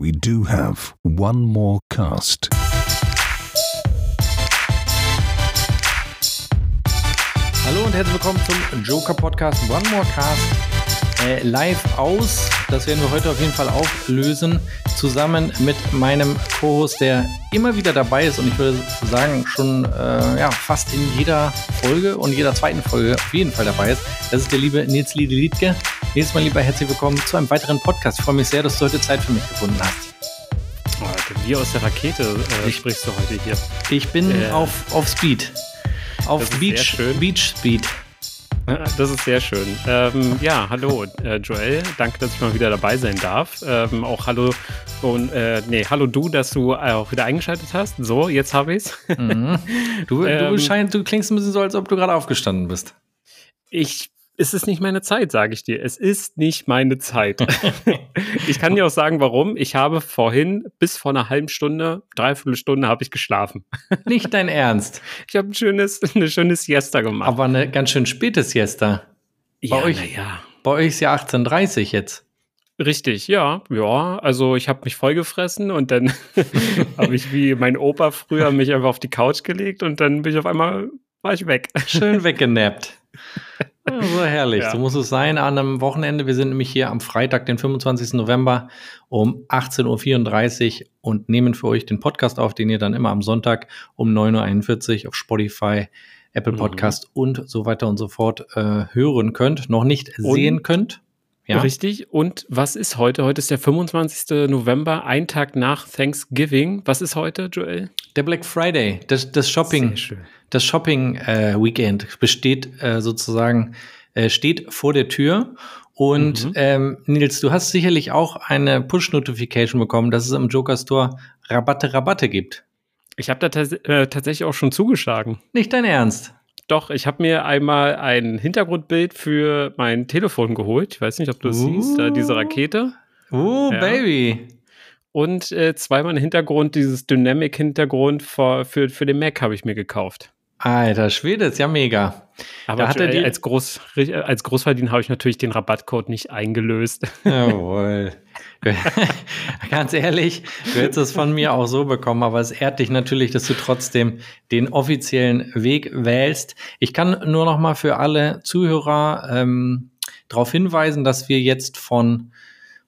we do have one more cast. Hallo und herzlich willkommen zum Joker Podcast One More Cast äh, live aus. Das werden wir heute auf jeden Fall auflösen, zusammen mit meinem Co-Host, der immer wieder dabei ist und ich würde sagen schon äh, ja, fast in jeder Folge und jeder zweiten Folge auf jeden Fall dabei ist. Das ist der liebe Nils Liede Liedke. Nächstes Mal lieber herzlich willkommen zu einem weiteren Podcast. Ich freue mich sehr, dass du heute Zeit für mich gefunden hast. Wie aus der Rakete äh, sprichst du heute hier. Ich bin Äh, auf, auf Speed. Auf Beach. Beach Speed. Das ist sehr schön. Ähm, ja, hallo äh, Joel, danke, dass ich mal wieder dabei sein darf. Ähm, auch hallo und äh, nee, hallo du, dass du auch wieder eingeschaltet hast. So, jetzt habe ich's. Mhm. Du, du, Ähm, scheinst, du klingst ein bisschen so, als ob du gerade aufgestanden bist. Ich es ist nicht meine Zeit, sage ich dir. Es ist nicht meine Zeit. ich kann dir auch sagen, warum. Ich habe vorhin bis vor einer halben Stunde, dreiviertel Stunde habe ich geschlafen. Nicht dein Ernst. Ich habe ein schönes, eine schöne Siesta gemacht. Aber eine ganz schön späte Siesta. ja, bei euch- ja. Bei euch ist ja 18.30 jetzt. Richtig, ja, ja. Also ich habe mich vollgefressen und dann habe ich wie mein Opa früher mich einfach auf die Couch gelegt und dann bin ich auf einmal war ich weg. Schön weggenappt. Ja, so herrlich. Ja. So muss es sein an einem Wochenende. Wir sind nämlich hier am Freitag, den 25. November um 18.34 Uhr und nehmen für euch den Podcast auf, den ihr dann immer am Sonntag um 9.41 Uhr auf Spotify, Apple Mhm. Podcast und so weiter und so fort äh, hören könnt. Noch nicht Und- sehen könnt. Ja. Richtig. Und was ist heute? Heute ist der 25. November, ein Tag nach Thanksgiving. Was ist heute, Joel? Der Black Friday, das, das Shopping. Sehr schön. Das Shopping äh, Weekend besteht äh, sozusagen, äh, steht vor der Tür. Und Mhm. ähm, Nils, du hast sicherlich auch eine Push-Notification bekommen, dass es im Joker Store Rabatte, Rabatte gibt. Ich habe da tats äh, tatsächlich auch schon zugeschlagen. Nicht dein Ernst. Doch, ich habe mir einmal ein Hintergrundbild für mein Telefon geholt. Ich weiß nicht, ob du es Uh. siehst, da diese Rakete. Oh, Ja. Baby. Und äh, zweimal ein Hintergrund, dieses Dynamic-Hintergrund für, für, für den Mac habe ich mir gekauft. Alter Schwede, ist ja mega. Aber hat er Joel, die- als, Groß, als Großverdiener habe ich natürlich den Rabattcode nicht eingelöst. Jawohl. Ganz ehrlich, du hättest es von mir auch so bekommen, aber es ehrt dich natürlich, dass du trotzdem den offiziellen Weg wählst. Ich kann nur noch mal für alle Zuhörer ähm, darauf hinweisen, dass wir jetzt von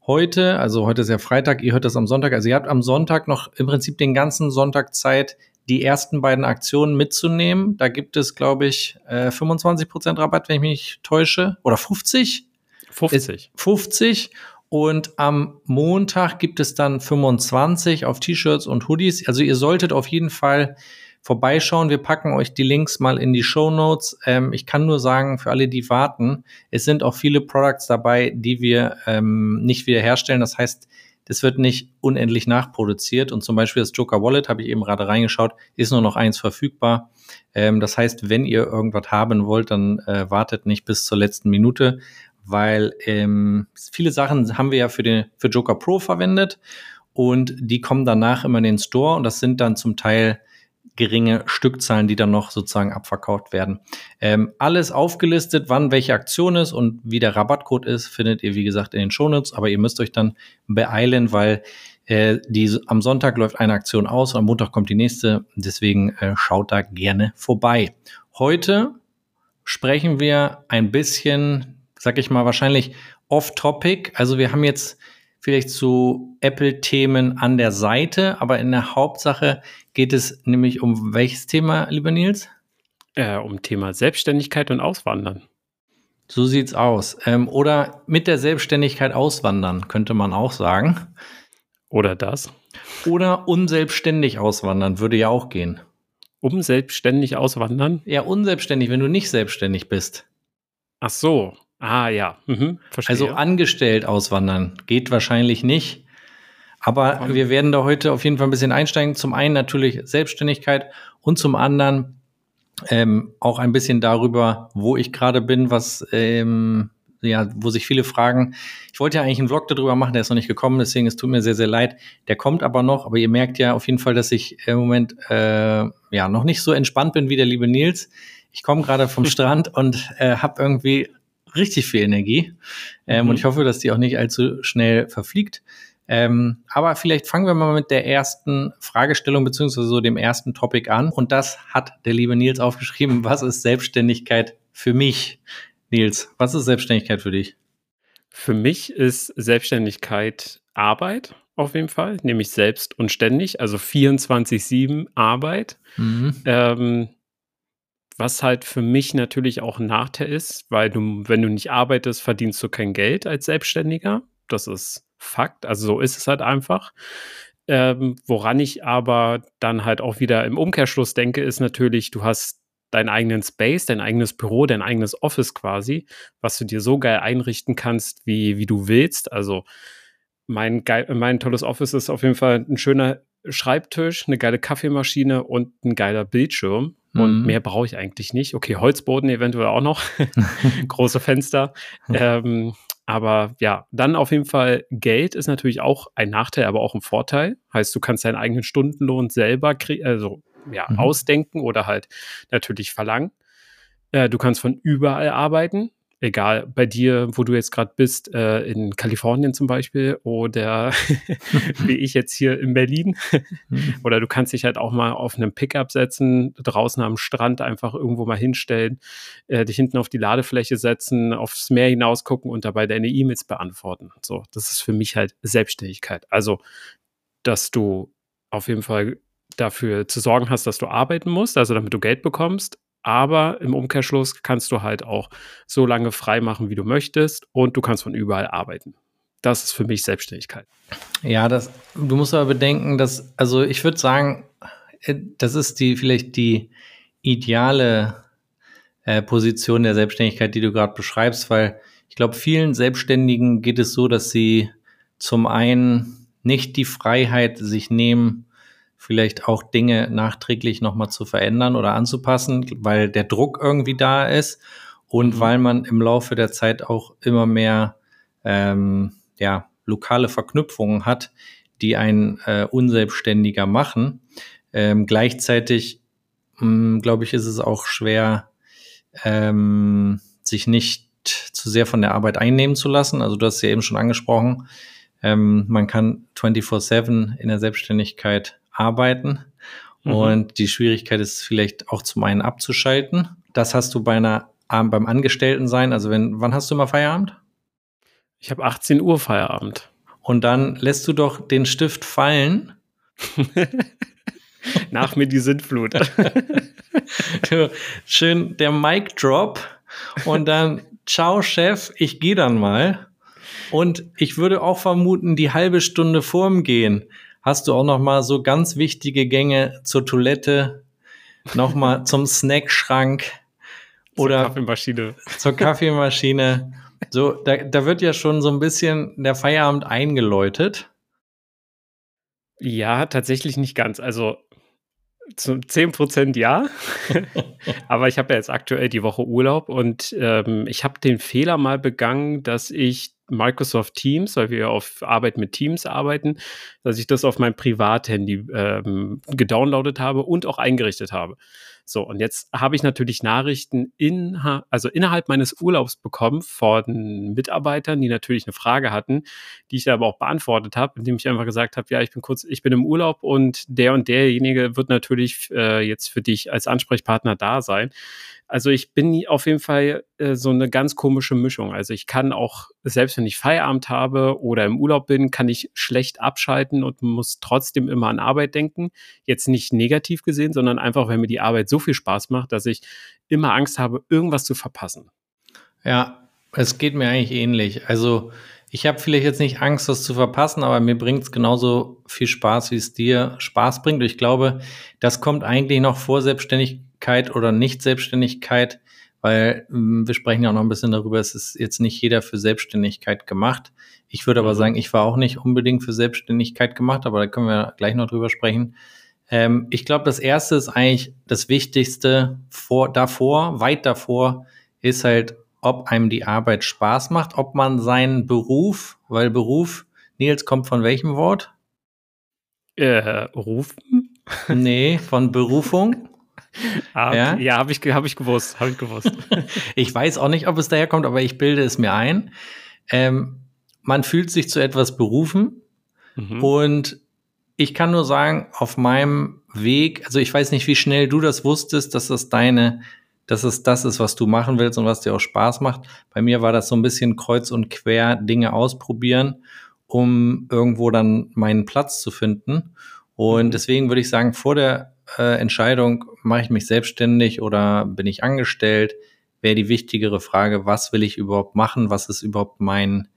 heute, also heute ist ja Freitag, ihr hört das am Sonntag, also ihr habt am Sonntag noch im Prinzip den ganzen Sonntag Zeit, die ersten beiden Aktionen mitzunehmen. Da gibt es, glaube ich, äh, 25% Rabatt, wenn ich mich nicht täusche, oder 50? 50. 50 und am Montag gibt es dann 25 auf T-Shirts und Hoodies. Also ihr solltet auf jeden Fall vorbeischauen. Wir packen euch die Links mal in die Show Notes. Ähm, ich kann nur sagen, für alle, die warten, es sind auch viele Products dabei, die wir ähm, nicht wieder herstellen. Das heißt, das wird nicht unendlich nachproduziert. Und zum Beispiel das Joker Wallet, habe ich eben gerade reingeschaut, ist nur noch eins verfügbar. Ähm, das heißt, wenn ihr irgendwas haben wollt, dann äh, wartet nicht bis zur letzten Minute, weil ähm, viele Sachen haben wir ja für, den, für Joker Pro verwendet und die kommen danach immer in den Store und das sind dann zum Teil geringe Stückzahlen, die dann noch sozusagen abverkauft werden. Ähm, alles aufgelistet, wann welche Aktion ist und wie der Rabattcode ist, findet ihr wie gesagt in den Shownotes, aber ihr müsst euch dann beeilen, weil äh, die, am Sonntag läuft eine Aktion aus und am Montag kommt die nächste. Deswegen äh, schaut da gerne vorbei. Heute sprechen wir ein bisschen, sag ich mal, wahrscheinlich off-topic. Also wir haben jetzt vielleicht so Apple-Themen an der Seite, aber in der Hauptsache geht es nämlich um welches Thema, lieber Nils? Äh, um Thema Selbstständigkeit und Auswandern. So sieht's aus. Ähm, oder mit der Selbstständigkeit auswandern, könnte man auch sagen. Oder das. Oder unselbstständig auswandern, würde ja auch gehen. Um selbstständig auswandern. Ja, unselbstständig, wenn du nicht selbstständig bist. Ach so. Ah ja. Mhm, verstehe. Also angestellt auswandern geht wahrscheinlich nicht. Aber wir werden da heute auf jeden Fall ein bisschen einsteigen. Zum einen natürlich Selbstständigkeit und zum anderen ähm, auch ein bisschen darüber, wo ich gerade bin, was ähm, ja, wo sich viele fragen. Ich wollte ja eigentlich einen Vlog darüber machen, der ist noch nicht gekommen, deswegen es tut mir sehr, sehr leid. Der kommt aber noch, aber ihr merkt ja auf jeden Fall, dass ich im Moment äh, ja noch nicht so entspannt bin wie der liebe Nils. Ich komme gerade vom Strand und äh, habe irgendwie richtig viel Energie. Ähm, Mhm. Und ich hoffe, dass die auch nicht allzu schnell verfliegt. Ähm, aber vielleicht fangen wir mal mit der ersten Fragestellung beziehungsweise so dem ersten Topic an. Und das hat der liebe Nils aufgeschrieben. Was ist Selbstständigkeit für mich? Nils, was ist Selbstständigkeit für dich? Für mich ist Selbstständigkeit Arbeit auf jeden Fall, nämlich selbst und ständig, also 24-7 Arbeit. Mhm. Ähm, was halt für mich natürlich auch ein Nachteil ist, weil du, wenn du nicht arbeitest, verdienst du kein Geld als Selbstständiger. Das ist Fakt. Also so ist es halt einfach. Ähm, woran ich aber dann halt auch wieder im Umkehrschluss denke, ist natürlich, du hast deinen eigenen Space, dein eigenes Büro, dein eigenes Office quasi, was du dir so geil einrichten kannst, wie, wie du willst. Also mein, geil, mein tolles Office ist auf jeden Fall ein schöner Schreibtisch, eine geile Kaffeemaschine und ein geiler Bildschirm. Und mhm. mehr brauche ich eigentlich nicht. Okay, Holzboden eventuell auch noch. Große Fenster. ähm, aber ja, dann auf jeden Fall Geld ist natürlich auch ein Nachteil, aber auch ein Vorteil. Heißt, du kannst deinen eigenen Stundenlohn selber also ja, mhm. ausdenken oder halt natürlich verlangen. Äh, du kannst von überall arbeiten egal bei dir, wo du jetzt gerade bist, äh, in Kalifornien zum Beispiel oder wie ich jetzt hier in Berlin. Mhm. oder du kannst dich halt auch mal auf einem Pickup setzen, draußen am Strand einfach irgendwo mal hinstellen, äh, dich hinten auf die Ladefläche setzen, aufs Meer hinaus gucken und dabei deine E-Mails beantworten. So, das ist für mich halt Selbstständigkeit. Also, dass du auf jeden Fall dafür zu sorgen hast, dass du arbeiten musst, also damit du Geld bekommst, aber im Umkehrschluss kannst du halt auch so lange frei machen, wie du möchtest und du kannst von überall arbeiten. Das ist für mich Selbstständigkeit. Ja, das, du musst aber bedenken, dass, also ich würde sagen, äh, das ist die, vielleicht die ideale äh, Position der Selbstständigkeit, die du gerade beschreibst, weil ich glaube, vielen Selbstständigen geht es so, dass sie zum einen nicht die Freiheit sich nehmen, vielleicht auch Dinge nachträglich nochmal zu verändern oder anzupassen, weil der Druck irgendwie da ist und mhm. weil man im Laufe der Zeit auch immer mehr ähm, ja, lokale Verknüpfungen hat, die ein äh, Unselbstständiger machen. Ähm, gleichzeitig, hm, glaube ich, ist es auch schwer, ähm, sich nicht zu sehr von der Arbeit einnehmen zu lassen. Also du hast ja eben schon angesprochen, ähm, man kann 24-7 in der Selbstständigkeit arbeiten. Mhm. Und die Schwierigkeit ist vielleicht auch zum einen abzuschalten. Das hast du bei einer, beim Angestelltensein. Also wenn, wann hast du immer Feierabend? Ich habe 18 Uhr Feierabend. Und dann lässt du doch den Stift fallen. Nach mir die Sintflut. Schön der Mic Drop und dann ciao Chef, ich gehe dann mal. Und ich würde auch vermuten, die halbe Stunde vorm Gehen hast du auch noch mal so ganz wichtige Gänge zur Toilette, noch mal zum Snackschrank oder zur Kaffeemaschine. Zur Kaffeemaschine. So, da, da wird ja schon so ein bisschen der Feierabend eingeläutet. Ja, tatsächlich nicht ganz. Also zu 10% ja. Aber ich habe ja jetzt aktuell die Woche Urlaub und ähm, ich habe den Fehler mal begangen, dass ich Microsoft Teams, weil wir auf Arbeit mit Teams arbeiten, dass ich das auf mein Privathandy ähm, gedownloadet habe und auch eingerichtet habe. So, und jetzt habe ich natürlich Nachrichten in, also innerhalb meines Urlaubs bekommen von Mitarbeitern, die natürlich eine Frage hatten, die ich aber auch beantwortet habe, indem ich einfach gesagt habe, ja, ich bin kurz, ich bin im Urlaub und der und derjenige wird natürlich äh, jetzt für dich als Ansprechpartner da sein. Also ich bin auf jeden Fall äh, so eine ganz komische Mischung. Also ich kann auch, selbst wenn ich Feierabend habe oder im Urlaub bin, kann ich schlecht abschalten und muss trotzdem immer an Arbeit denken. Jetzt nicht negativ gesehen, sondern einfach, weil mir die Arbeit so viel Spaß macht, dass ich immer Angst habe, irgendwas zu verpassen. Ja, es geht mir eigentlich ähnlich. Also ich habe vielleicht jetzt nicht Angst, das zu verpassen, aber mir bringt es genauso viel Spaß, wie es dir Spaß bringt. Und ich glaube, das kommt eigentlich noch vor Selbstständigkeit oder Nicht-Selbstständigkeit, weil ähm, wir sprechen ja auch noch ein bisschen darüber, es ist jetzt nicht jeder für Selbstständigkeit gemacht. Ich würde aber mhm. sagen, ich war auch nicht unbedingt für Selbstständigkeit gemacht, aber da können wir gleich noch drüber sprechen. Ähm, ich glaube, das erste ist eigentlich das Wichtigste vor, davor, weit davor, ist halt, ob einem die Arbeit Spaß macht, ob man seinen Beruf, weil Beruf, Nils, kommt von welchem Wort? Äh, rufen? Nee, von Berufung. Ah, ja, ja habe ich, hab ich gewusst, habe ich gewusst. ich weiß auch nicht, ob es daherkommt, aber ich bilde es mir ein. Ähm, man fühlt sich zu etwas berufen Mhm. Und ich kann nur sagen, auf meinem Weg, also ich weiß nicht, wie schnell du das wusstest, dass das deine, dass es das ist, was du machen willst und was dir auch Spaß macht. Bei mir war das so ein bisschen kreuz und quer Dinge ausprobieren, um irgendwo dann meinen Platz zu finden. Und mhm. deswegen würde ich sagen, vor der äh, Entscheidung, mache ich mich selbstständig oder bin ich angestellt, wäre die wichtigere Frage, was will ich überhaupt machen? Was ist überhaupt mein,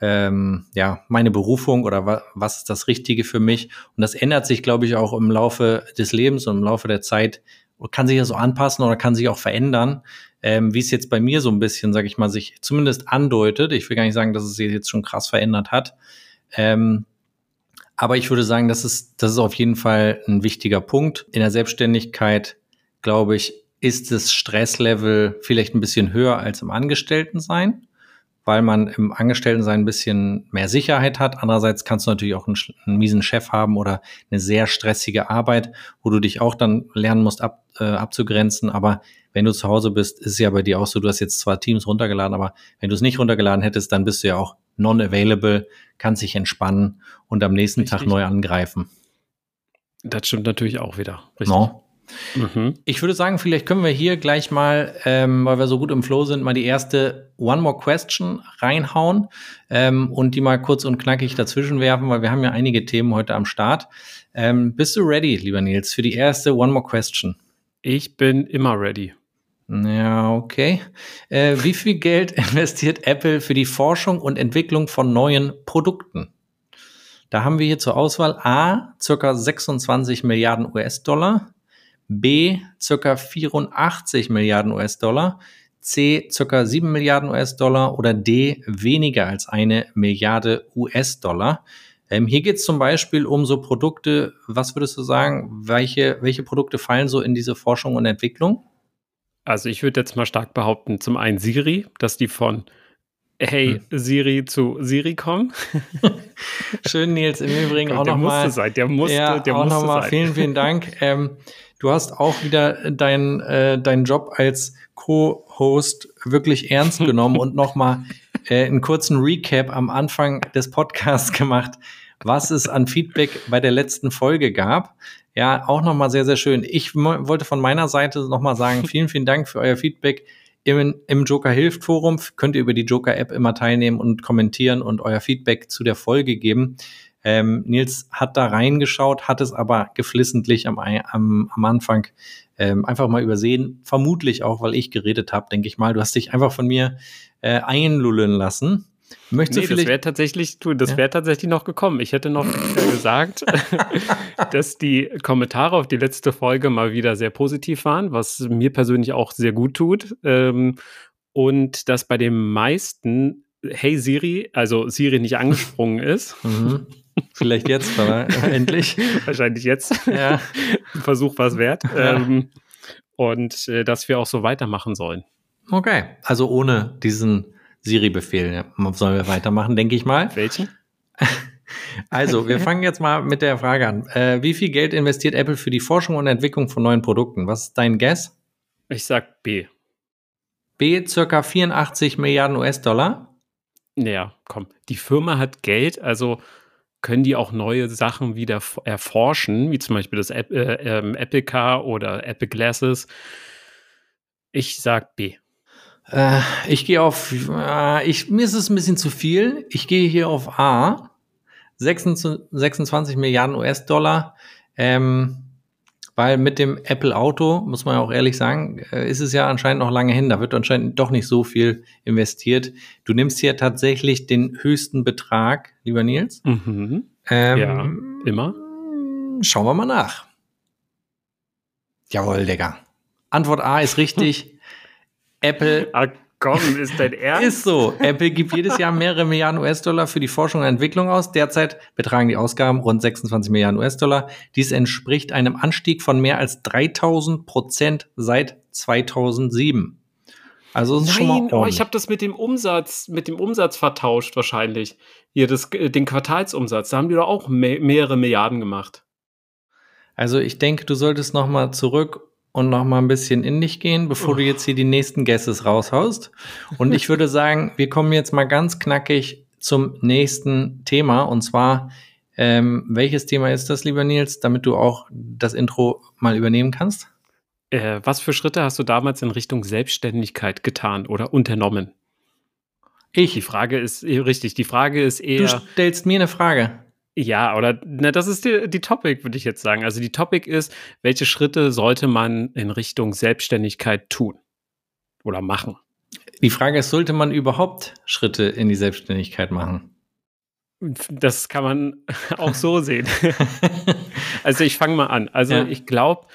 ähm, ja, meine Berufung oder wa was ist das Richtige für mich? Und das ändert sich, glaube ich, auch im Laufe des Lebens und im Laufe der Zeit kann sich ja so anpassen oder kann sich auch verändern, ähm, wie es jetzt bei mir so ein bisschen, sage ich mal, sich zumindest andeutet. Ich will gar nicht sagen, dass es sich jetzt schon krass verändert hat. Ähm, aber ich würde sagen, das ist, das ist auf jeden Fall ein wichtiger Punkt. In der Selbstständigkeit, glaube ich, ist das Stresslevel vielleicht ein bisschen höher als im Angestelltensein, weil man im Angestelltensein ein bisschen mehr Sicherheit hat. Andererseits kannst du natürlich auch einen, einen miesen Chef haben oder eine sehr stressige Arbeit, wo du dich auch dann lernen musst ab, äh, abzugrenzen. Aber wenn du zu Hause bist, ist ja bei dir auch so, du hast jetzt zwar Teams runtergeladen, aber wenn du es nicht runtergeladen hättest, dann bist du ja auch non-available, kannst dich entspannen und am nächsten Richtig. Tag neu angreifen. Das stimmt natürlich auch wieder. Richtig. No. Mhm. Ich würde sagen, vielleicht können wir hier gleich mal, ähm, weil wir so gut im Flow sind, mal die erste One More Question reinhauen ähm, und die mal kurz und knackig dazwischen werfen, weil wir haben ja einige Themen heute am Start. Ähm, bist du ready, lieber Nils, für die erste One More Question? Ich bin immer ready. Ja, okay. Äh, wie viel Geld investiert Apple für die Forschung und Entwicklung von neuen Produkten? Da haben wir hier zur Auswahl A, circa 26 Milliarden US-Dollar, B ca. 84 Milliarden US-Dollar, C ca. 7 Milliarden US-Dollar oder D weniger als eine Milliarde US-Dollar. Ähm, hier geht es zum Beispiel um so Produkte, was würdest du sagen, welche, welche Produkte fallen so in diese Forschung und Entwicklung? Also ich würde jetzt mal stark behaupten, zum einen Siri, dass die von Hey hm. Siri zu Siri kommen. Schön, Nils. Im Übrigen Gott, auch nochmal. Der musste, ja, der auch noch mal Vielen, vielen Dank. Ähm, Du hast auch wieder deinen äh, deinen Job als Co-Host wirklich ernst genommen und nochmal äh, einen kurzen Recap am Anfang des Podcasts gemacht, was es an Feedback bei der letzten Folge gab. Ja, auch nochmal sehr, sehr schön. Ich wollte von meiner Seite nochmal sagen, vielen, vielen Dank für euer Feedback. Im, Im Joker Hilft Forum könnt ihr über die Joker App immer teilnehmen und kommentieren und euer Feedback zu der Folge geben. Ähm, Nils hat da reingeschaut, hat es aber geflissentlich am, am, am Anfang ähm, einfach mal übersehen. Vermutlich auch, weil ich geredet habe, denke ich mal. Du hast dich einfach von mir äh, einlullen lassen. Möchtest nee, du das wäre tatsächlich, du, das ja? wäre tatsächlich noch gekommen. Ich hätte noch gesagt, dass die Kommentare auf die letzte Folge mal wieder sehr positiv waren, was mir persönlich auch sehr gut tut. Ähm, und dass bei den meisten Hey Siri, also Siri nicht angesprungen ist. Mhm. Vielleicht jetzt, aber endlich. Wahrscheinlich jetzt. Ja. Versuch was wert. Ja. Ähm, und äh, dass wir auch so weitermachen sollen. Okay, also ohne diesen Siri-Befehl sollen wir weitermachen, denke ich mal. Welchen? Also, wir fangen jetzt mal mit der Frage an. Äh, wie viel Geld investiert Apple für die Forschung und Entwicklung von neuen Produkten? Was ist dein Guess? Ich sag B. B, circa 84 Milliarden US-Dollar. Naja, komm. Die Firma hat Geld, also können die auch neue Sachen wieder erforschen, wie zum Beispiel das App, äh, ähm, Apple Car oder Apple Glasses. Ich sag B. Äh, ich gehe auf, äh, ich, mir ist es ein bisschen zu viel. Ich gehe hier auf A. 26, 26 Milliarden US-Dollar. Ähm, weil mit dem Apple Auto, muss man ja auch ehrlich sagen, äh, ist es ja anscheinend noch lange hin. Da wird anscheinend doch nicht so viel investiert. Du nimmst hier tatsächlich den höchsten Betrag, lieber Nils. Mhm. Ähm, ja, immer. Schauen wir mal nach. Jawohl, Digga. Antwort A ist richtig. Apple komm, ist dein Ernst? Ist so. Apple gibt jedes Jahr mehrere Milliarden US-Dollar für die Forschung und Entwicklung aus. Derzeit betragen die Ausgaben rund 26 Milliarden US-Dollar. Dies entspricht einem Anstieg von mehr als 3000 Prozent seit 2007. Also Nein, schon mal oh, ich habe das mit dem Umsatz, mit dem Umsatz vertauscht wahrscheinlich. Hier das, den Quartalsumsatz, da haben die doch auch me mehrere Milliarden gemacht. Also ich denke, du solltest noch mal zurück und noch mal ein bisschen in dich gehen, bevor du jetzt hier die nächsten Guesses raushaust. Und ich würde sagen, wir kommen jetzt mal ganz knackig zum nächsten Thema. Und zwar Ähm, welches Thema ist das, lieber Nils, damit du auch das Intro mal übernehmen kannst? Äh, was für Schritte hast du damals in Richtung Selbstständigkeit getan oder unternommen? Ich. Die Frage ist eh, richtig. Die Frage ist eher. Du stellst mir eine Frage. Ja, oder na, das ist die, die Topic, würde ich jetzt sagen. Also die Topic ist, welche Schritte sollte man in Richtung Selbstständigkeit tun oder machen? Die Frage ist, sollte man überhaupt Schritte in die Selbstständigkeit machen? Das kann man auch so sehen. also ich fange mal an. Also ja. ich glaube,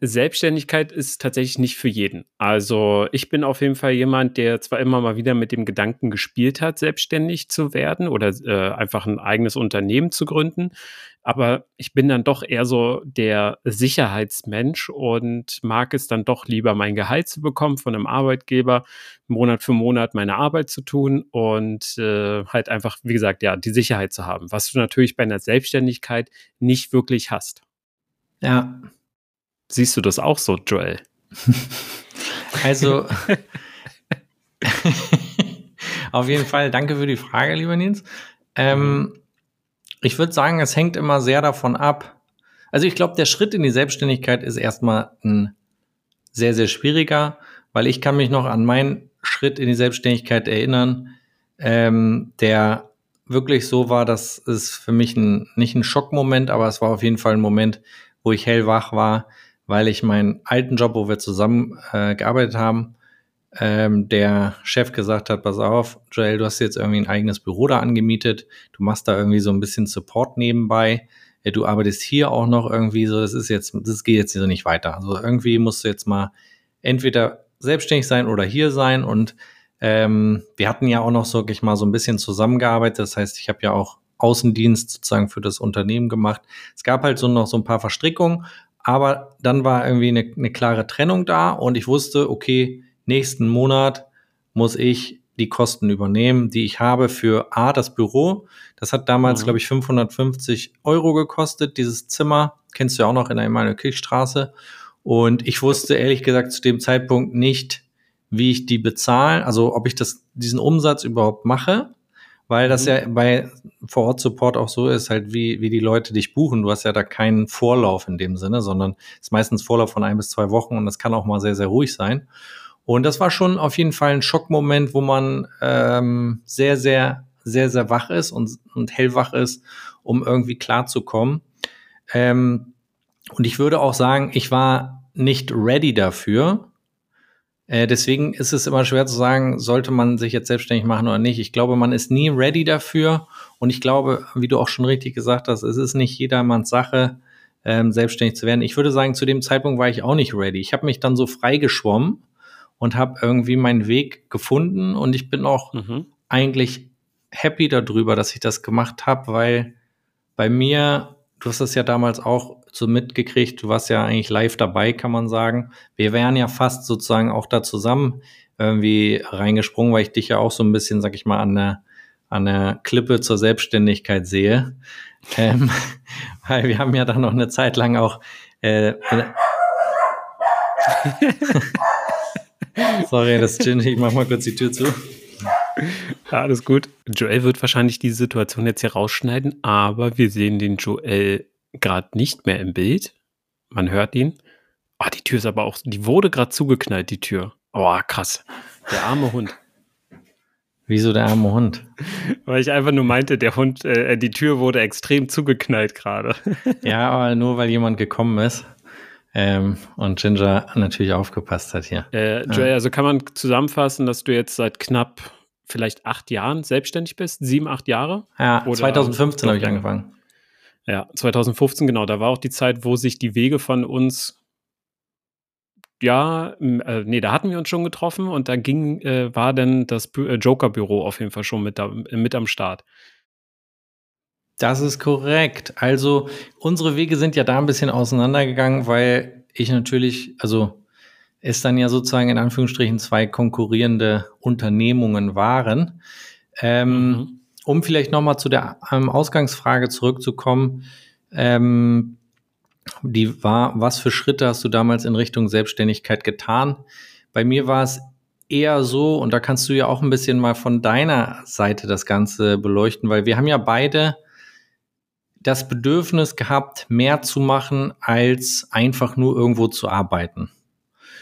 Selbstständigkeit ist tatsächlich nicht für jeden. Also ich bin auf jeden Fall jemand, der zwar immer mal wieder mit dem Gedanken gespielt hat, selbstständig zu werden oder äh, einfach ein eigenes Unternehmen zu gründen, aber ich bin dann doch eher so der Sicherheitsmensch und mag es dann doch lieber, mein Gehalt zu bekommen von einem Arbeitgeber, Monat für Monat meine Arbeit zu tun und äh, halt einfach, wie gesagt, ja, die Sicherheit zu haben, was du natürlich bei einer Selbstständigkeit nicht wirklich hast. Ja, Siehst du das auch so, Joel? Also, auf jeden Fall, danke für die Frage, lieber Nils. Ähm, ich würde sagen, es hängt immer sehr davon ab. Also, ich glaube, der Schritt in die Selbstständigkeit ist erstmal ein sehr, sehr schwieriger, weil ich kann mich noch an meinen Schritt in die Selbstständigkeit erinnern, ähm, der wirklich so war, dass es für mich ein, nicht ein Schockmoment, aber es war auf jeden Fall ein Moment, wo ich hellwach war, weil ich meinen alten Job, wo wir zusammen äh, gearbeitet haben, ähm, der Chef gesagt hat, pass auf, Joel, du hast jetzt irgendwie ein eigenes Büro da angemietet, du machst da irgendwie so ein bisschen Support nebenbei, ja, du arbeitest hier auch noch irgendwie so, das ist jetzt, das geht jetzt so nicht weiter. Also irgendwie musst du jetzt mal entweder selbstständig sein oder hier sein und ähm, wir hatten ja auch noch so, ich mal so ein bisschen zusammengearbeitet, das heißt, ich habe ja auch Außendienst sozusagen für das Unternehmen gemacht. Es gab halt so noch so ein paar Verstrickungen, aber dann war irgendwie eine, eine klare Trennung da und ich wusste, okay, nächsten Monat muss ich die Kosten übernehmen, die ich habe für A, das Büro. Das hat damals, mhm. glaube ich, 550 Euro gekostet, dieses Zimmer. Kennst du ja auch noch in der Emanuel Kirchstraße. Und ich wusste ehrlich gesagt zu dem Zeitpunkt nicht, wie ich die bezahlen, also ob ich das, diesen Umsatz überhaupt mache weil das mhm. ja bei Vor-Ort-Support auch so ist, halt wie, wie die Leute dich buchen. Du hast ja da keinen Vorlauf in dem Sinne, sondern es ist meistens Vorlauf von ein bis zwei Wochen und das kann auch mal sehr, sehr ruhig sein. Und das war schon auf jeden Fall ein Schockmoment, wo man ähm, sehr, sehr, sehr, sehr wach ist und, und hellwach ist, um irgendwie klarzukommen. Ähm, und ich würde auch sagen, ich war nicht ready dafür, äh, deswegen ist es immer schwer zu sagen, sollte man sich jetzt selbstständig machen oder nicht. Ich glaube, man ist nie ready dafür. Und ich glaube, wie du auch schon richtig gesagt hast, es ist nicht jedermanns Sache, ähm, selbstständig zu werden. Ich würde sagen, zu dem Zeitpunkt war ich auch nicht ready. Ich habe mich dann so freigeschwommen und habe irgendwie meinen Weg gefunden. Und ich bin auch mhm. eigentlich happy darüber, dass ich das gemacht habe, weil bei mir, du hast das ja damals auch so mitgekriegt. Du warst ja eigentlich live dabei, kann man sagen. Wir wären ja fast sozusagen auch da zusammen irgendwie reingesprungen, weil ich dich ja auch so ein bisschen, sag ich mal, an der, an der Klippe zur Selbstständigkeit sehe. Ähm, weil wir haben ja dann noch eine Zeit lang auch äh, Sorry, das Gin. Ich mach mal kurz die Tür zu. Alles gut. Joel wird wahrscheinlich die Situation jetzt hier rausschneiden, aber wir sehen den Joel gerade nicht mehr im Bild. Man hört ihn. Ah, oh, die Tür ist aber auch, die wurde gerade zugeknallt, die Tür. Oh, krass. Der arme Hund. Wieso der arme Hund? Weil ich einfach nur meinte, der Hund, äh, die Tür wurde extrem zugeknallt gerade. ja, aber nur weil jemand gekommen ist. Ähm, und Ginger natürlich aufgepasst hat hier. Äh, Joey, ja. also kann man zusammenfassen, dass du jetzt seit knapp vielleicht acht Jahren selbstständig bist? Sieben, acht Jahre? Ja, Oder 2015 habe ich angefangen. Ja, 2015, genau. Da war auch die Zeit, wo sich die Wege von uns ja, äh, nee, da hatten wir uns schon getroffen und da ging, äh, war dann das äh, Joker-Büro auf jeden Fall schon mit, da, mit am Start. Das ist korrekt. Also unsere Wege sind ja da ein bisschen auseinandergegangen, weil ich natürlich, also es dann ja sozusagen in Anführungsstrichen zwei konkurrierende Unternehmungen waren. Ähm, mhm um vielleicht nochmal zu der ähm, Ausgangsfrage zurückzukommen, ähm, die war, was für Schritte hast du damals in Richtung Selbstständigkeit getan? Bei mir war es eher so, und da kannst du ja auch ein bisschen mal von deiner Seite das Ganze beleuchten, weil wir haben ja beide das Bedürfnis gehabt, mehr zu machen, als einfach nur irgendwo zu arbeiten.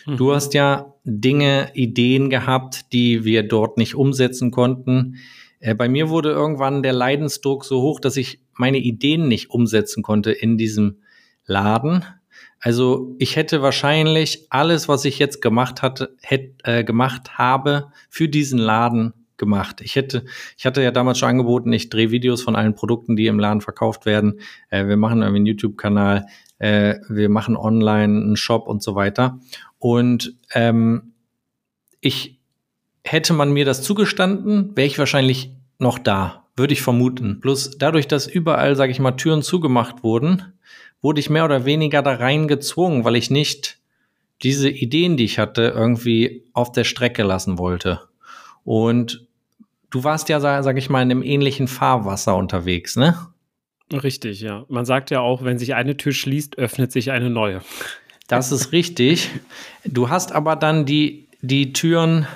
Du mhm. hast ja Dinge, Ideen gehabt, die wir dort nicht umsetzen konnten. Äh, bei mir wurde irgendwann der Leidensdruck so hoch, dass ich meine Ideen nicht umsetzen konnte in diesem Laden. Also ich hätte wahrscheinlich alles, was ich jetzt gemacht hatte, hätte, äh, gemacht habe, für diesen Laden gemacht. Ich hätte, ich hatte ja damals schon angeboten, ich drehe Videos von allen Produkten, die im Laden verkauft werden. Äh, wir machen irgendwie einen YouTube-Kanal, äh, wir machen online einen Shop und so weiter. Und ähm, ich hätte man mir das zugestanden, wäre ich wahrscheinlich noch da, würde ich vermuten. Bloß dadurch, dass überall, sage ich mal, Türen zugemacht wurden, wurde ich mehr oder weniger da rein gezwungen, weil ich nicht diese Ideen, die ich hatte, irgendwie auf der Strecke lassen wollte. Und du warst ja, sag ich mal, in einem ähnlichen Fahrwasser unterwegs, ne? Richtig, ja. Man sagt ja auch, wenn sich eine Tür schließt, öffnet sich eine neue. Das ist richtig. Du hast aber dann die, die Türen,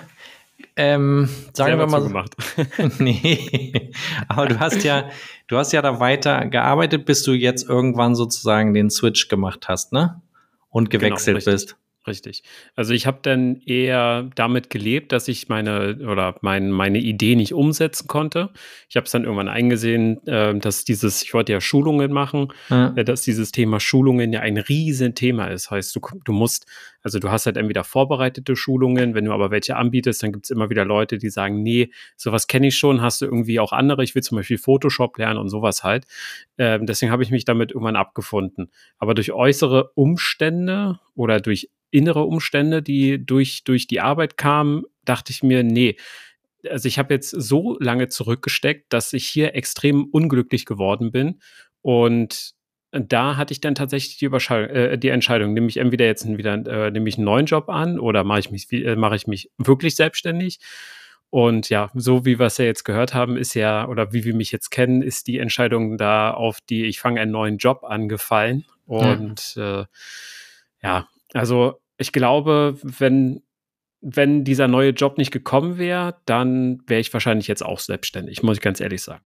ähm, sagen Selber wir mal. Zugemacht. nee, aber du hast ja, du hast ja da weiter gearbeitet, bis du jetzt irgendwann sozusagen den Switch gemacht hast, ne? Und genau, gewechselt genau, bist. Richtig. Also ich habe dann eher damit gelebt, dass ich meine oder mein, meine Idee nicht umsetzen konnte. Ich habe es dann irgendwann eingesehen, äh, dass dieses, ich wollte ja Schulungen machen, ja. Äh, dass dieses Thema Schulungen ja ein Riesenthema ist. Heißt, du, du musst, also du hast halt entweder vorbereitete Schulungen, wenn du aber welche anbietest, dann gibt es immer wieder Leute, die sagen, nee, sowas kenne ich schon, hast du irgendwie auch andere, ich will zum Beispiel Photoshop lernen und sowas halt. Äh, deswegen habe ich mich damit irgendwann abgefunden. Aber durch äußere Umstände oder durch innere Umstände, die durch, durch die Arbeit kamen, dachte ich mir, nee, also ich habe jetzt so lange zurückgesteckt, dass ich hier extrem unglücklich geworden bin. Und da hatte ich dann tatsächlich die, äh, die Entscheidung, nehme ich entweder jetzt wieder äh, nehme ich einen neuen Job an oder mache ich mich äh, mache ich mich wirklich selbstständig. Und ja, so wie wir es ja jetzt gehört haben, ist ja, oder wie wir mich jetzt kennen, ist die Entscheidung da auf die, ich fange einen neuen Job angefallen. Und mhm. äh, ja, also ich glaube, wenn, wenn dieser neue Job nicht gekommen wäre, dann wäre ich wahrscheinlich jetzt auch selbstständig, muss ich ganz ehrlich sagen.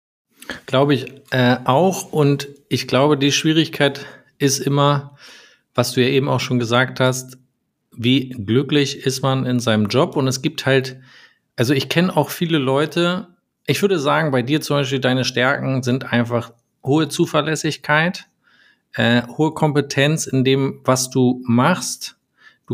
Glaube ich äh, auch. Und ich glaube, die Schwierigkeit ist immer, was du ja eben auch schon gesagt hast, wie glücklich ist man in seinem Job. Und es gibt halt, also ich kenne auch viele Leute, ich würde sagen, bei dir zum Beispiel, deine Stärken sind einfach hohe Zuverlässigkeit, äh, hohe Kompetenz in dem, was du machst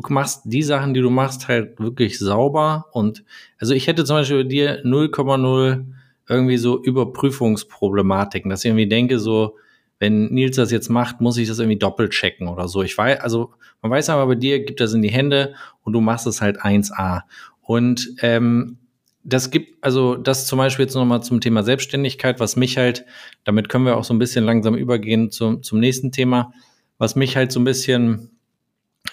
du machst die Sachen, die du machst, halt wirklich sauber. Und also ich hätte zum Beispiel bei dir 0,0 irgendwie so Überprüfungsproblematiken, dass ich irgendwie denke, so, wenn Nils das jetzt macht, muss ich das irgendwie doppelt checken oder so. Ich weiß, also man weiß aber bei dir, gibt das in die Hände und du machst es halt 1A. Und ähm, das gibt, also das zum Beispiel jetzt nochmal zum Thema Selbstständigkeit, was mich halt, damit können wir auch so ein bisschen langsam übergehen zum, zum nächsten Thema, was mich halt so ein bisschen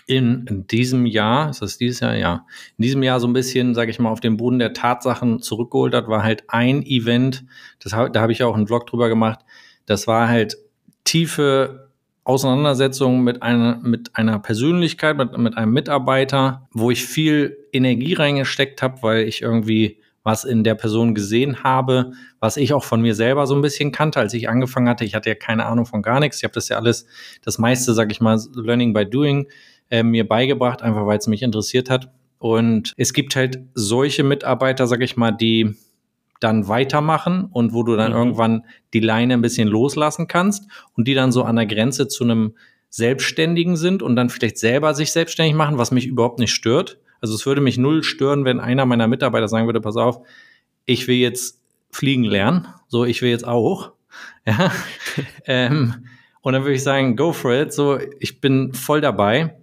in, diesem Jahr, ist das dieses Jahr? Ja, in diesem Jahr so ein bisschen, sage ich mal, auf den Boden der Tatsachen zurückgeholt hat, war halt ein Event, das, da habe ich auch einen Vlog drüber gemacht, das war halt tiefe Auseinandersetzung mit einer, mit einer Persönlichkeit, mit, mit einem Mitarbeiter, wo ich viel Energie reingesteckt habe, weil ich irgendwie was in der Person gesehen habe, was ich auch von mir selber so ein bisschen kannte, als ich angefangen hatte. Ich hatte ja keine Ahnung von gar nichts. Ich habe das ja alles, das meiste, sag ich mal, Learning by Doing äh, mir beigebracht, einfach weil es mich interessiert hat. Und es gibt halt solche Mitarbeiter, sag ich mal, die dann weitermachen und wo du dann mhm. irgendwann die Leine ein bisschen loslassen kannst und die dann so an der Grenze zu einem Selbstständigen sind und dann vielleicht selber sich selbstständig machen, was mich überhaupt nicht stört. Also es würde mich null stören, wenn einer meiner Mitarbeiter sagen würde, pass auf, ich will jetzt fliegen lernen, so ich will jetzt auch. Ja. ähm, und dann würde ich sagen, go for it. So, ich bin voll dabei.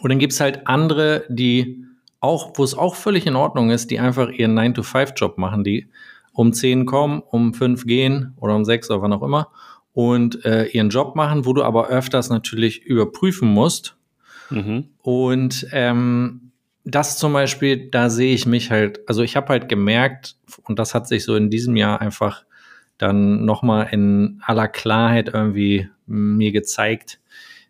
Und dann gibt's halt andere, die auch, wo es auch völlig in Ordnung ist, die einfach ihren 9-to-5-Job machen, die um 10 kommen, um 5 gehen oder um 6 oder wann auch immer und äh, ihren Job machen, wo du aber öfters natürlich überprüfen musst. Mhm. Und ähm, das zum Beispiel, da sehe ich mich halt, also ich habe halt gemerkt, und das hat sich so in diesem Jahr einfach dann nochmal in aller Klarheit irgendwie mir gezeigt,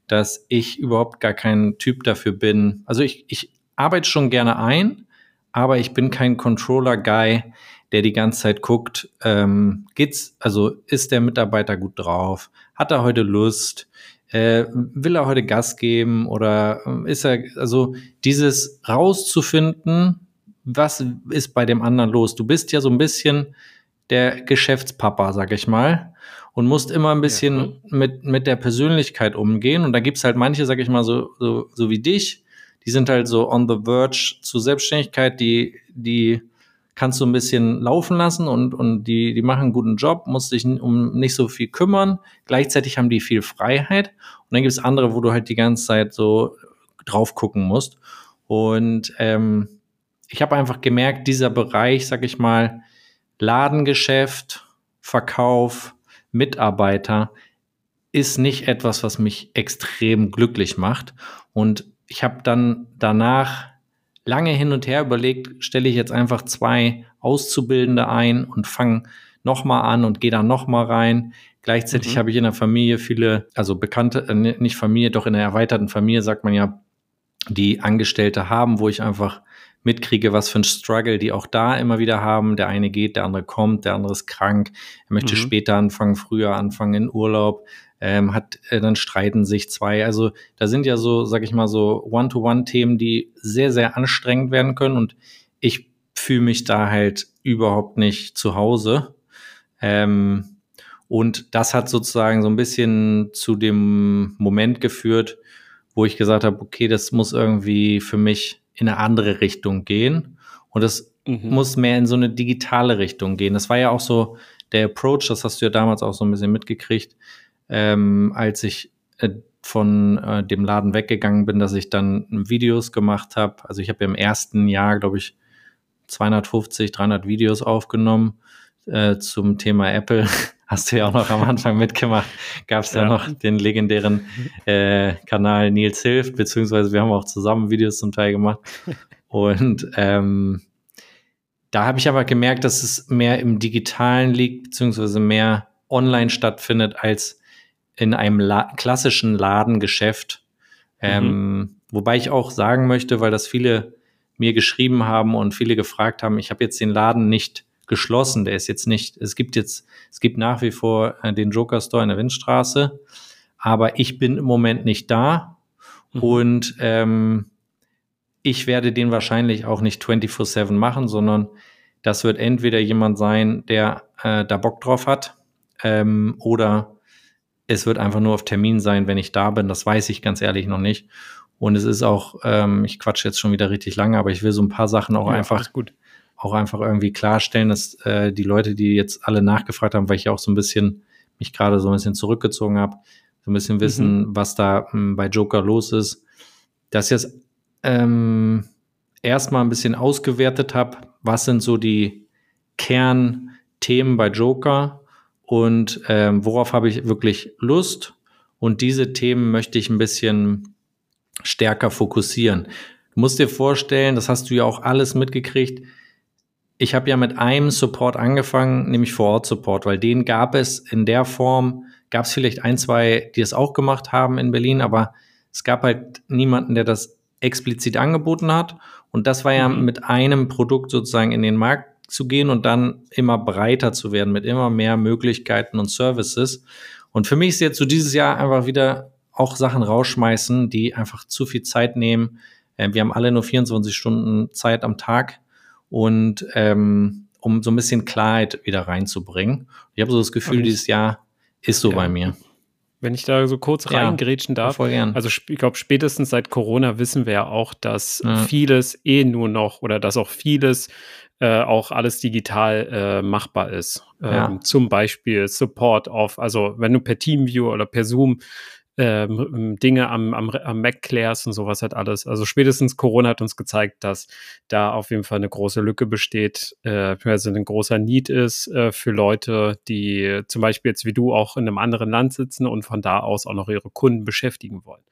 dass ich überhaupt gar kein Typ dafür bin. Also ich, ich arbeite schon gerne ein, aber ich bin kein Controller-Guy, der die ganze Zeit guckt, ähm, geht's, also ist der Mitarbeiter gut drauf? Hat er heute Lust? Äh, will er heute Gas geben oder äh, ist er, also dieses rauszufinden, was ist bei dem anderen los? Du bist ja so ein bisschen der Geschäftspapa, sag ich mal, und musst immer ein bisschen ja. mit, mit der Persönlichkeit umgehen. Und da gibt's halt manche, sag ich mal, so, so, so wie dich, die sind halt so on the verge zu Selbstständigkeit, die, die kannst du ein bisschen laufen lassen und, und die, die machen einen guten Job, musst dich um nicht so viel kümmern. Gleichzeitig haben die viel Freiheit. Und dann gibt es andere, wo du halt die ganze Zeit so drauf gucken musst. Und ähm, ich habe einfach gemerkt, dieser Bereich, sag ich mal, Ladengeschäft, Verkauf, Mitarbeiter ist nicht etwas, was mich extrem glücklich macht. Und ich habe dann danach lange hin und her überlegt, stelle ich jetzt einfach zwei Auszubildende ein und fange nochmal an und gehe dann nochmal rein. Gleichzeitig mhm. habe ich in der Familie viele, also Bekannte, äh, nicht Familie, doch in der erweiterten Familie sagt man ja, die Angestellte haben, wo ich einfach mitkriege, was für ein Struggle die auch da immer wieder haben. Der eine geht, der andere kommt, der andere ist krank, er möchte mhm. später anfangen, früher anfangen in Urlaub, ähm, hat äh, dann streiten sich zwei. Also da sind ja so, sag ich mal, so One-to-One-Themen, die sehr, sehr anstrengend werden können und ich fühle mich da halt überhaupt nicht zu Hause. Ähm, und das hat sozusagen so ein bisschen zu dem Moment geführt, wo ich gesagt habe, okay, das muss irgendwie für mich in eine andere Richtung gehen. Und das mhm. muss mehr in so eine digitale Richtung gehen. Das war ja auch so der Approach, das hast du ja damals auch so ein bisschen mitgekriegt, ähm, als ich äh, von äh, dem Laden weggegangen bin, dass ich dann Videos gemacht habe. Also ich habe ja im ersten Jahr, glaube ich, 250, 300 Videos aufgenommen äh, zum Thema Apple. Hast du ja auch noch am Anfang mitgemacht. Gab es ja. ja. noch den legendären äh, Kanal Nils Hilft, beziehungsweise wir haben auch zusammen Videos zum Teil gemacht. Und ähm, da habe ich aber gemerkt, dass es mehr im Digitalen liegt, beziehungsweise mehr online stattfindet als in einem La klassischen Ladengeschäft. Ähm, mhm. Wobei ich auch sagen möchte, weil das viele mir geschrieben haben und viele gefragt haben, ich habe jetzt den Laden nicht geschlossen, der ist jetzt nicht, es gibt jetzt, es gibt nach wie vor äh, den Joker Store in der Windstraße, aber ich bin im Moment nicht da mhm. und ähm, ich werde den wahrscheinlich auch nicht 24-7 machen, sondern das wird entweder jemand sein, der äh, da Bock drauf hat ähm, oder es wird einfach nur auf Termin sein, wenn ich da bin. Das weiß ich ganz ehrlich noch nicht. Und es ist auch, ähm, ich quatsche jetzt schon wieder richtig lange, aber ich will so ein paar Sachen auch ja, einfach, auch einfach irgendwie klarstellen, dass äh, die Leute, die jetzt alle nachgefragt haben, weil ich ja auch so ein bisschen mich gerade so ein bisschen zurückgezogen habe, so ein bisschen wissen, mhm. was da ähm, bei Joker los ist, dass ich jetzt ähm, erstmal ein bisschen ausgewertet habe, was sind so die Kernthemen bei Joker und ähm, worauf habe ich wirklich Lust. Und diese Themen möchte ich ein bisschen stärker fokussieren. Du musst dir vorstellen, das hast du ja auch alles mitgekriegt. Ich habe ja mit einem Support angefangen, nämlich Vor-Ort-Support, weil den gab es in der Form, gab es vielleicht ein, zwei, die es auch gemacht haben in Berlin, aber es gab halt niemanden, der das explizit angeboten hat. Und das war ja mhm. mit einem Produkt sozusagen in den Markt zu gehen und dann immer breiter zu werden mit immer mehr Möglichkeiten und Services. Und für mich ist jetzt so dieses Jahr einfach wieder auch Sachen rausschmeißen, die einfach zu viel Zeit nehmen. Äh, wir haben alle nur 24 Stunden Zeit am Tag und ähm, um so ein bisschen Klarheit wieder reinzubringen. Ich habe so das Gefühl, dieses Jahr ist so ja. bei mir. Wenn ich da so kurz ja, reingrätschen darf. Voll gern. Also ich glaube, spätestens seit Corona wissen wir ja auch, dass ja. vieles eh nur noch oder dass auch vieles äh, auch alles digital äh, machbar ist. Ja. Ähm, zum Beispiel Support auf, also wenn du per Teamview oder per Zoom ähm, Dinge am, am, am Mac klärst und sowas hat alles. Also spätestens Corona hat uns gezeigt, dass da auf jeden Fall eine große Lücke besteht, äh, also ein großer Need ist äh, für Leute, die zum Beispiel jetzt wie du auch in einem anderen Land sitzen und von da aus auch noch ihre Kunden beschäftigen wollen.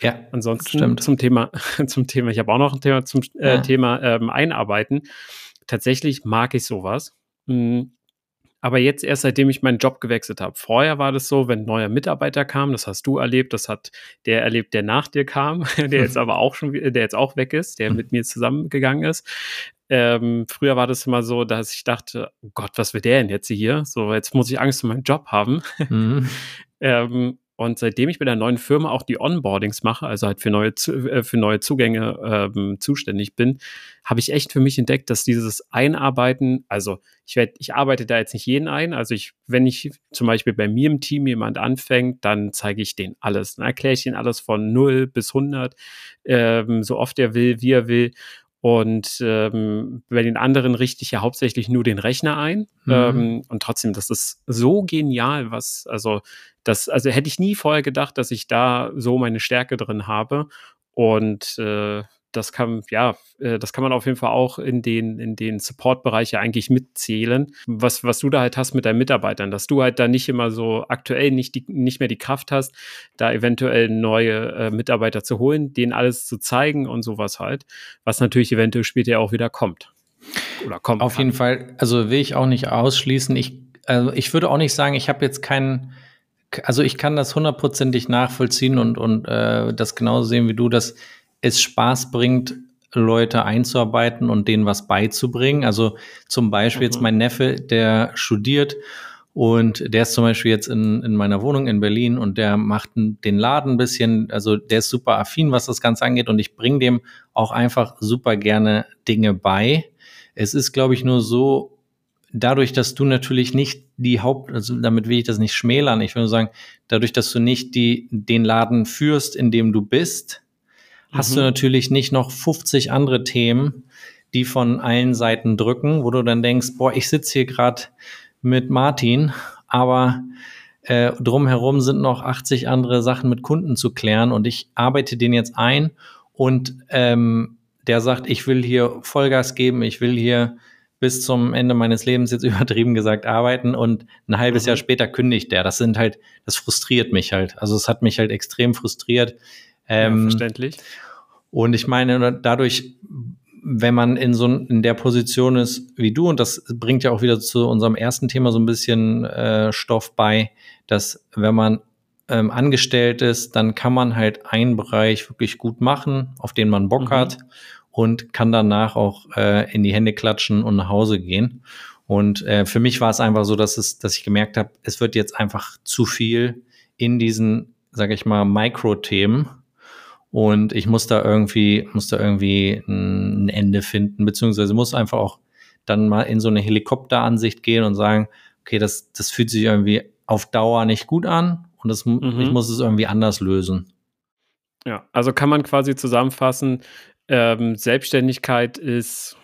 Ja. Ansonsten stimmt. zum Thema, zum Thema, ich habe auch noch ein Thema zum äh, ja. Thema ähm, Einarbeiten tatsächlich mag ich sowas. Hm, aber jetzt erst seitdem ich meinen Job gewechselt habe. Vorher war das so, wenn ein neuer Mitarbeiter kam, das hast du erlebt, das hat der erlebt, der nach dir kam, der jetzt aber auch schon, der jetzt auch weg ist, der mit mir zusammengegangen ist. Ähm, früher war das immer so, dass ich dachte, oh Gott, was will der denn jetzt hier? So, jetzt muss ich Angst um meinen Job haben. Mhm. ähm, und seitdem ich bei der neuen Firma auch die Onboardings mache, also halt für neue, äh, für neue Zugänge ähm, zuständig bin, habe ich echt für mich entdeckt, dass dieses Einarbeiten, also ich werde, ich arbeite da jetzt nicht jeden ein. Also ich, wenn ich zum Beispiel bei mir im Team jemand anfängt, dann zeige ich den alles. Dann erkläre ich den alles von 0 bis 100, ähm, so oft er will, wie er will und ähm, bei den anderen richte ich ja hauptsächlich nur den Rechner ein. Mhm. Ähm, und trotzdem, das ist so genial, was, also das, also hätte ich nie vorher gedacht, dass ich da so meine Stärke drin habe. Und äh, das kann, ja, äh, das kann man auf jeden Fall auch in den, in den Support-Bereiche eigentlich mitzählen. Was, was du da halt hast mit deinen Mitarbeitern, dass du halt da nicht immer so aktuell nicht, die, nicht mehr die Kraft hast, da eventuell neue äh, Mitarbeiter zu holen, denen alles zu zeigen und sowas halt, was natürlich eventuell später auch wieder kommt. Oder kommt. Auf kann. jeden Fall, also will ich auch nicht ausschließen. Ich, also ich würde auch nicht sagen, ich habe jetzt keinen also ich kann das hundertprozentig nachvollziehen und, und äh, das genauso sehen wie du, dass es Spaß bringt, Leute einzuarbeiten und denen was beizubringen. Also zum Beispiel mhm. jetzt mein Neffe, der studiert und der ist zum Beispiel jetzt in, in meiner Wohnung in Berlin und der macht den Laden ein bisschen, also der ist super affin, was das Ganze angeht und ich bringe dem auch einfach super gerne Dinge bei. Es ist, glaube ich, nur so, dadurch, dass du natürlich nicht die Haupt, also damit will ich das nicht schmälern, ich würde sagen, dadurch, dass du nicht die, den Laden führst, in dem du bist, hast du mhm. natürlich nicht noch 50 andere Themen, die von allen Seiten drücken, wo du dann denkst, boah, ich sitze hier gerade mit Martin, aber äh, drumherum sind noch 80 andere Sachen mit Kunden zu klären und ich arbeite den jetzt ein und ähm, der sagt, ich will hier Vollgas geben, ich will hier bis zum Ende meines Lebens jetzt übertrieben gesagt arbeiten und ein halbes mhm. Jahr später kündigt der. Das sind halt, das frustriert mich halt. Also es hat mich halt extrem frustriert. Ähm, ja, verständlich. Und ich meine, dadurch, wenn man in so in der Position ist wie du, und das bringt ja auch wieder zu unserem ersten Thema so ein bisschen äh, Stoff bei, dass wenn man ähm, angestellt ist, dann kann man halt einen Bereich wirklich gut machen, auf den man Bock mhm. hat und kann danach auch äh, in die Hände klatschen und nach Hause gehen. Und äh, für mich war es einfach so, dass es, dass ich gemerkt habe, es wird jetzt einfach zu viel in diesen, sage ich mal, Mikro-Themen und ich muss da irgendwie, muss da irgendwie ein Ende finden, beziehungsweise muss einfach auch dann mal in so eine Helikopteransicht gehen und sagen, okay, das, das fühlt sich irgendwie auf Dauer nicht gut an und das, mhm. ich muss es irgendwie anders lösen. Ja, also kann man quasi zusammenfassen, ähm, Selbstständigkeit ist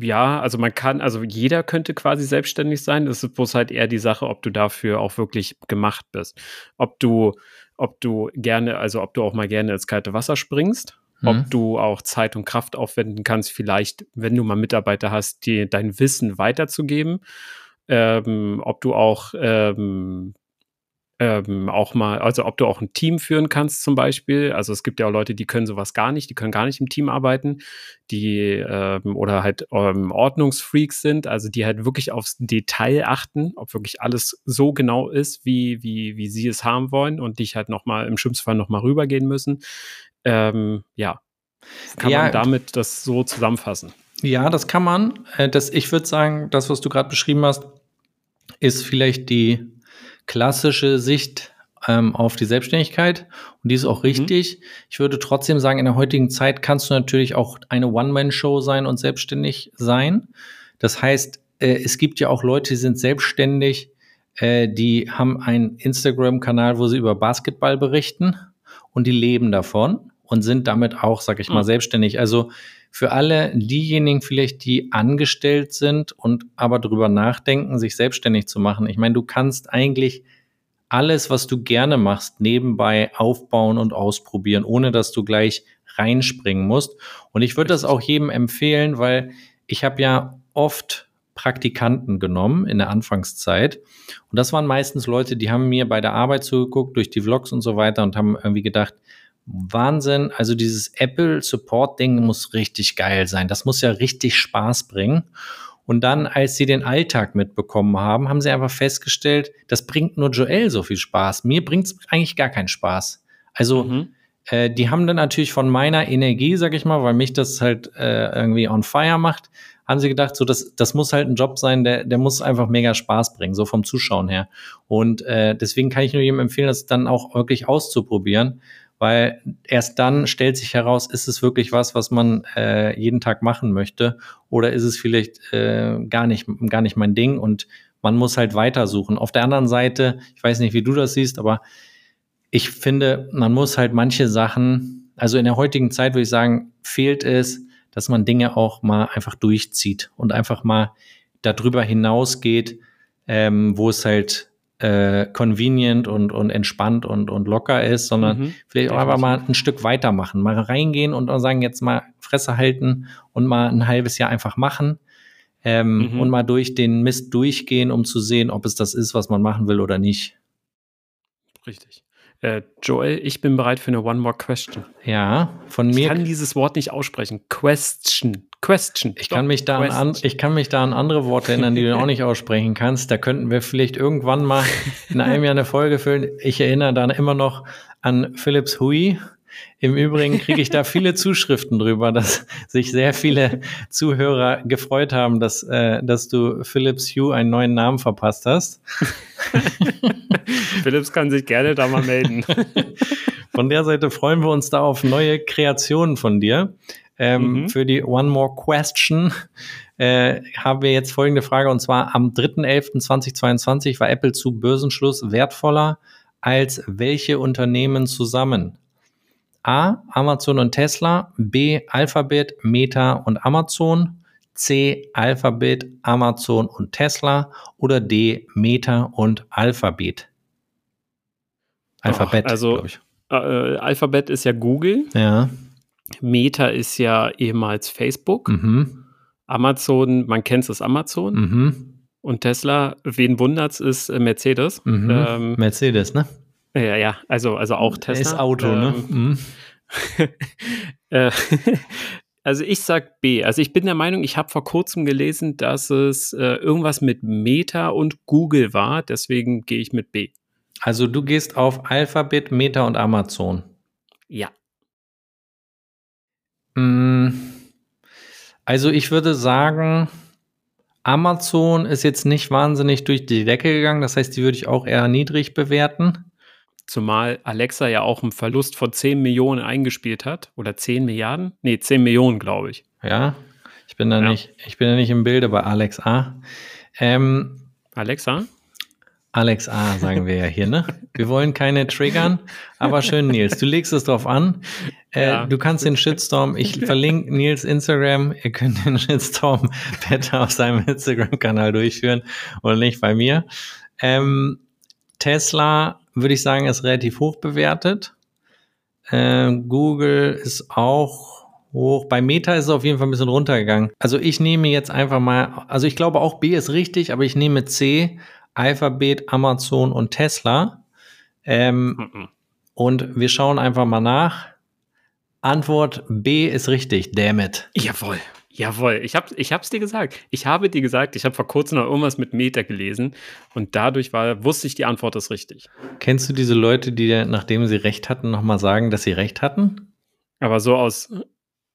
ja, also man kann, also jeder könnte quasi selbstständig sein. Das ist bloß halt eher die Sache, ob du dafür auch wirklich gemacht bist. Ob du ob du gerne, also ob du auch mal gerne ins kalte Wasser springst, mhm. ob du auch Zeit und Kraft aufwenden kannst, vielleicht, wenn du mal Mitarbeiter hast, dir dein Wissen weiterzugeben, ähm, ob du auch ähm, ähm, auch mal, also ob du auch ein Team führen kannst zum Beispiel. Also es gibt ja auch Leute, die können sowas gar nicht, die können gar nicht im Team arbeiten, die ähm, oder halt ähm, Ordnungsfreaks sind, also die halt wirklich aufs Detail achten, ob wirklich alles so genau ist, wie, wie, wie sie es haben wollen und dich halt nochmal im schlimmsten Fall nochmal rübergehen müssen. Ähm, ja. Kann ja, man damit das so zusammenfassen? Ja, das kann man. Äh, das, ich würde sagen, das, was du gerade beschrieben hast, ist vielleicht die klassische Sicht ähm, auf die Selbstständigkeit und die ist auch mhm. richtig. Mhm. Ich würde trotzdem sagen, in der heutigen Zeit kannst du natürlich auch eine One-Man-Show sein und selbstständig sein. Das heißt, äh, es gibt ja auch Leute, die sind selbstständig, äh, die haben einen Instagram-Kanal, wo sie über Basketball berichten und die leben davon und sind damit auch, sag ich mal, mhm. selbstständig. Also für alle diejenigen vielleicht, die angestellt sind und aber drüber nachdenken, sich selbstständig zu machen. Ich meine, du kannst eigentlich alles, was du gerne machst, nebenbei aufbauen und ausprobieren, ohne dass du gleich reinspringen musst. Und ich würde das auch jedem empfehlen, weil ich habe ja oft Praktikanten genommen in der Anfangszeit. Und das waren meistens Leute, die haben mir bei der Arbeit zugeguckt, durch die Vlogs und so weiter und haben irgendwie gedacht, Wahnsinn. Also dieses Apple Support Ding muss richtig geil sein. Das muss ja richtig Spaß bringen. Und dann, als sie den Alltag mitbekommen haben, haben sie einfach festgestellt, das bringt nur Joel so viel Spaß. Mir bringt es eigentlich gar keinen Spaß. Also mhm. Äh, die haben dann natürlich von meiner Energie, sag ich mal, weil mich das halt äh, irgendwie on fire macht, haben sie gedacht, so das, das muss halt ein Job sein, der, der muss einfach mega Spaß bringen, so vom Zuschauen her. Und äh, deswegen kann ich nur jedem empfehlen, das dann auch wirklich auszuprobieren, weil erst dann stellt sich heraus, ist es wirklich was, was man äh, jeden Tag machen möchte oder ist es vielleicht äh, gar nicht gar nicht mein Ding und man muss halt weitersuchen. Auf der anderen Seite, ich weiß nicht, wie du das siehst, aber ich finde, man muss halt manche Sachen, also in der heutigen Zeit würde ich sagen, fehlt es, dass man Dinge auch mal einfach durchzieht und einfach mal darüber hinausgeht, ähm, wo es halt äh, convenient und, und entspannt und, und locker ist, sondern mhm, vielleicht auch einfach mal ein Stück weitermachen, mal reingehen und sagen, jetzt mal Fresse halten und mal ein halbes Jahr einfach machen ähm, mhm. und mal durch den Mist durchgehen, um zu sehen, ob es das ist, was man machen will oder nicht. Richtig. Äh, Joel, ich bin bereit für eine One More Question. Ja, von mir. Ich kann dieses Wort nicht aussprechen. Question. Question. Ich kann, mich da an, ich kann mich da an andere Worte erinnern, die du auch nicht aussprechen kannst. Da könnten wir vielleicht irgendwann mal in einem Jahr eine Folge füllen. Ich erinnere dann immer noch an Philips Hui. Im Übrigen kriege ich da viele Zuschriften drüber, dass sich sehr viele Zuhörer gefreut haben, dass, äh, dass du Philips Hue einen neuen Namen verpasst hast. Philips kann sich gerne da mal melden. Von der Seite freuen wir uns da auf neue Kreationen von dir. Ähm, mhm. Für die One More Question äh, haben wir jetzt folgende Frage und zwar am 3.11.2022 war Apple zu Börsenschluss wertvoller als welche Unternehmen zusammen? A. Amazon und Tesla, B. Alphabet, Meta und Amazon, C. Alphabet, Amazon und Tesla oder D. Meta und Alphabet. Alphabet, also äh, Alphabet ist ja Google. Ja. Meta ist ja ehemals Facebook. Mhm. Amazon, man kennt es Amazon. Mhm. Und Tesla, wen wundert's, ist äh, Mercedes. Mhm. Ähm, Mercedes, ne? Ja, ja, also, also auch Tesla. Ist Auto, ne? ähm, ne? also ich sag B. Also ich bin der Meinung, ich habe vor kurzem gelesen, dass es äh, irgendwas mit Meta und Google war. Deswegen gehe ich mit B. Also du gehst auf Alphabet, Meta und Amazon. Ja. Mm. Also ich würde sagen, Amazon ist jetzt nicht wahnsinnig durch die Decke gegangen. Das heißt, die würde ich auch eher niedrig bewerten. Zumal Alexa ja auch einen Verlust von 10 Millionen eingespielt hat. Oder 10 Milliarden? Nee, 10 Millionen, glaube ich. Ja, ich bin da ja. nicht, ich bin da nicht im Bilde bei Alexa. Ähm, Alexa? Alex A, sagen wir ja hier, ne? Wir wollen keine triggern, aber schön, Nils. Du legst es drauf an. Äh, ja. Du kannst den Shitstorm, ich verlinke Nils Instagram, ihr könnt den Shitstorm besser auf seinem Instagram-Kanal durchführen und nicht bei mir. Ähm, Tesla würde ich sagen, ist relativ hoch bewertet. Äh, Google ist auch hoch. Bei Meta ist es auf jeden Fall ein bisschen runtergegangen. Also ich nehme jetzt einfach mal, also ich glaube auch B ist richtig, aber ich nehme C, Alphabet, Amazon und Tesla. Ähm, mhm. Und wir schauen einfach mal nach. Antwort B ist richtig, damn it. Jawohl. Jawohl, ich habe ich hab's dir gesagt. Ich habe dir gesagt, ich habe vor kurzem noch irgendwas mit Meta gelesen und dadurch war, wusste ich, die Antwort ist richtig. Kennst du diese Leute, die, nachdem sie recht hatten, nochmal sagen, dass sie recht hatten? Aber so aus,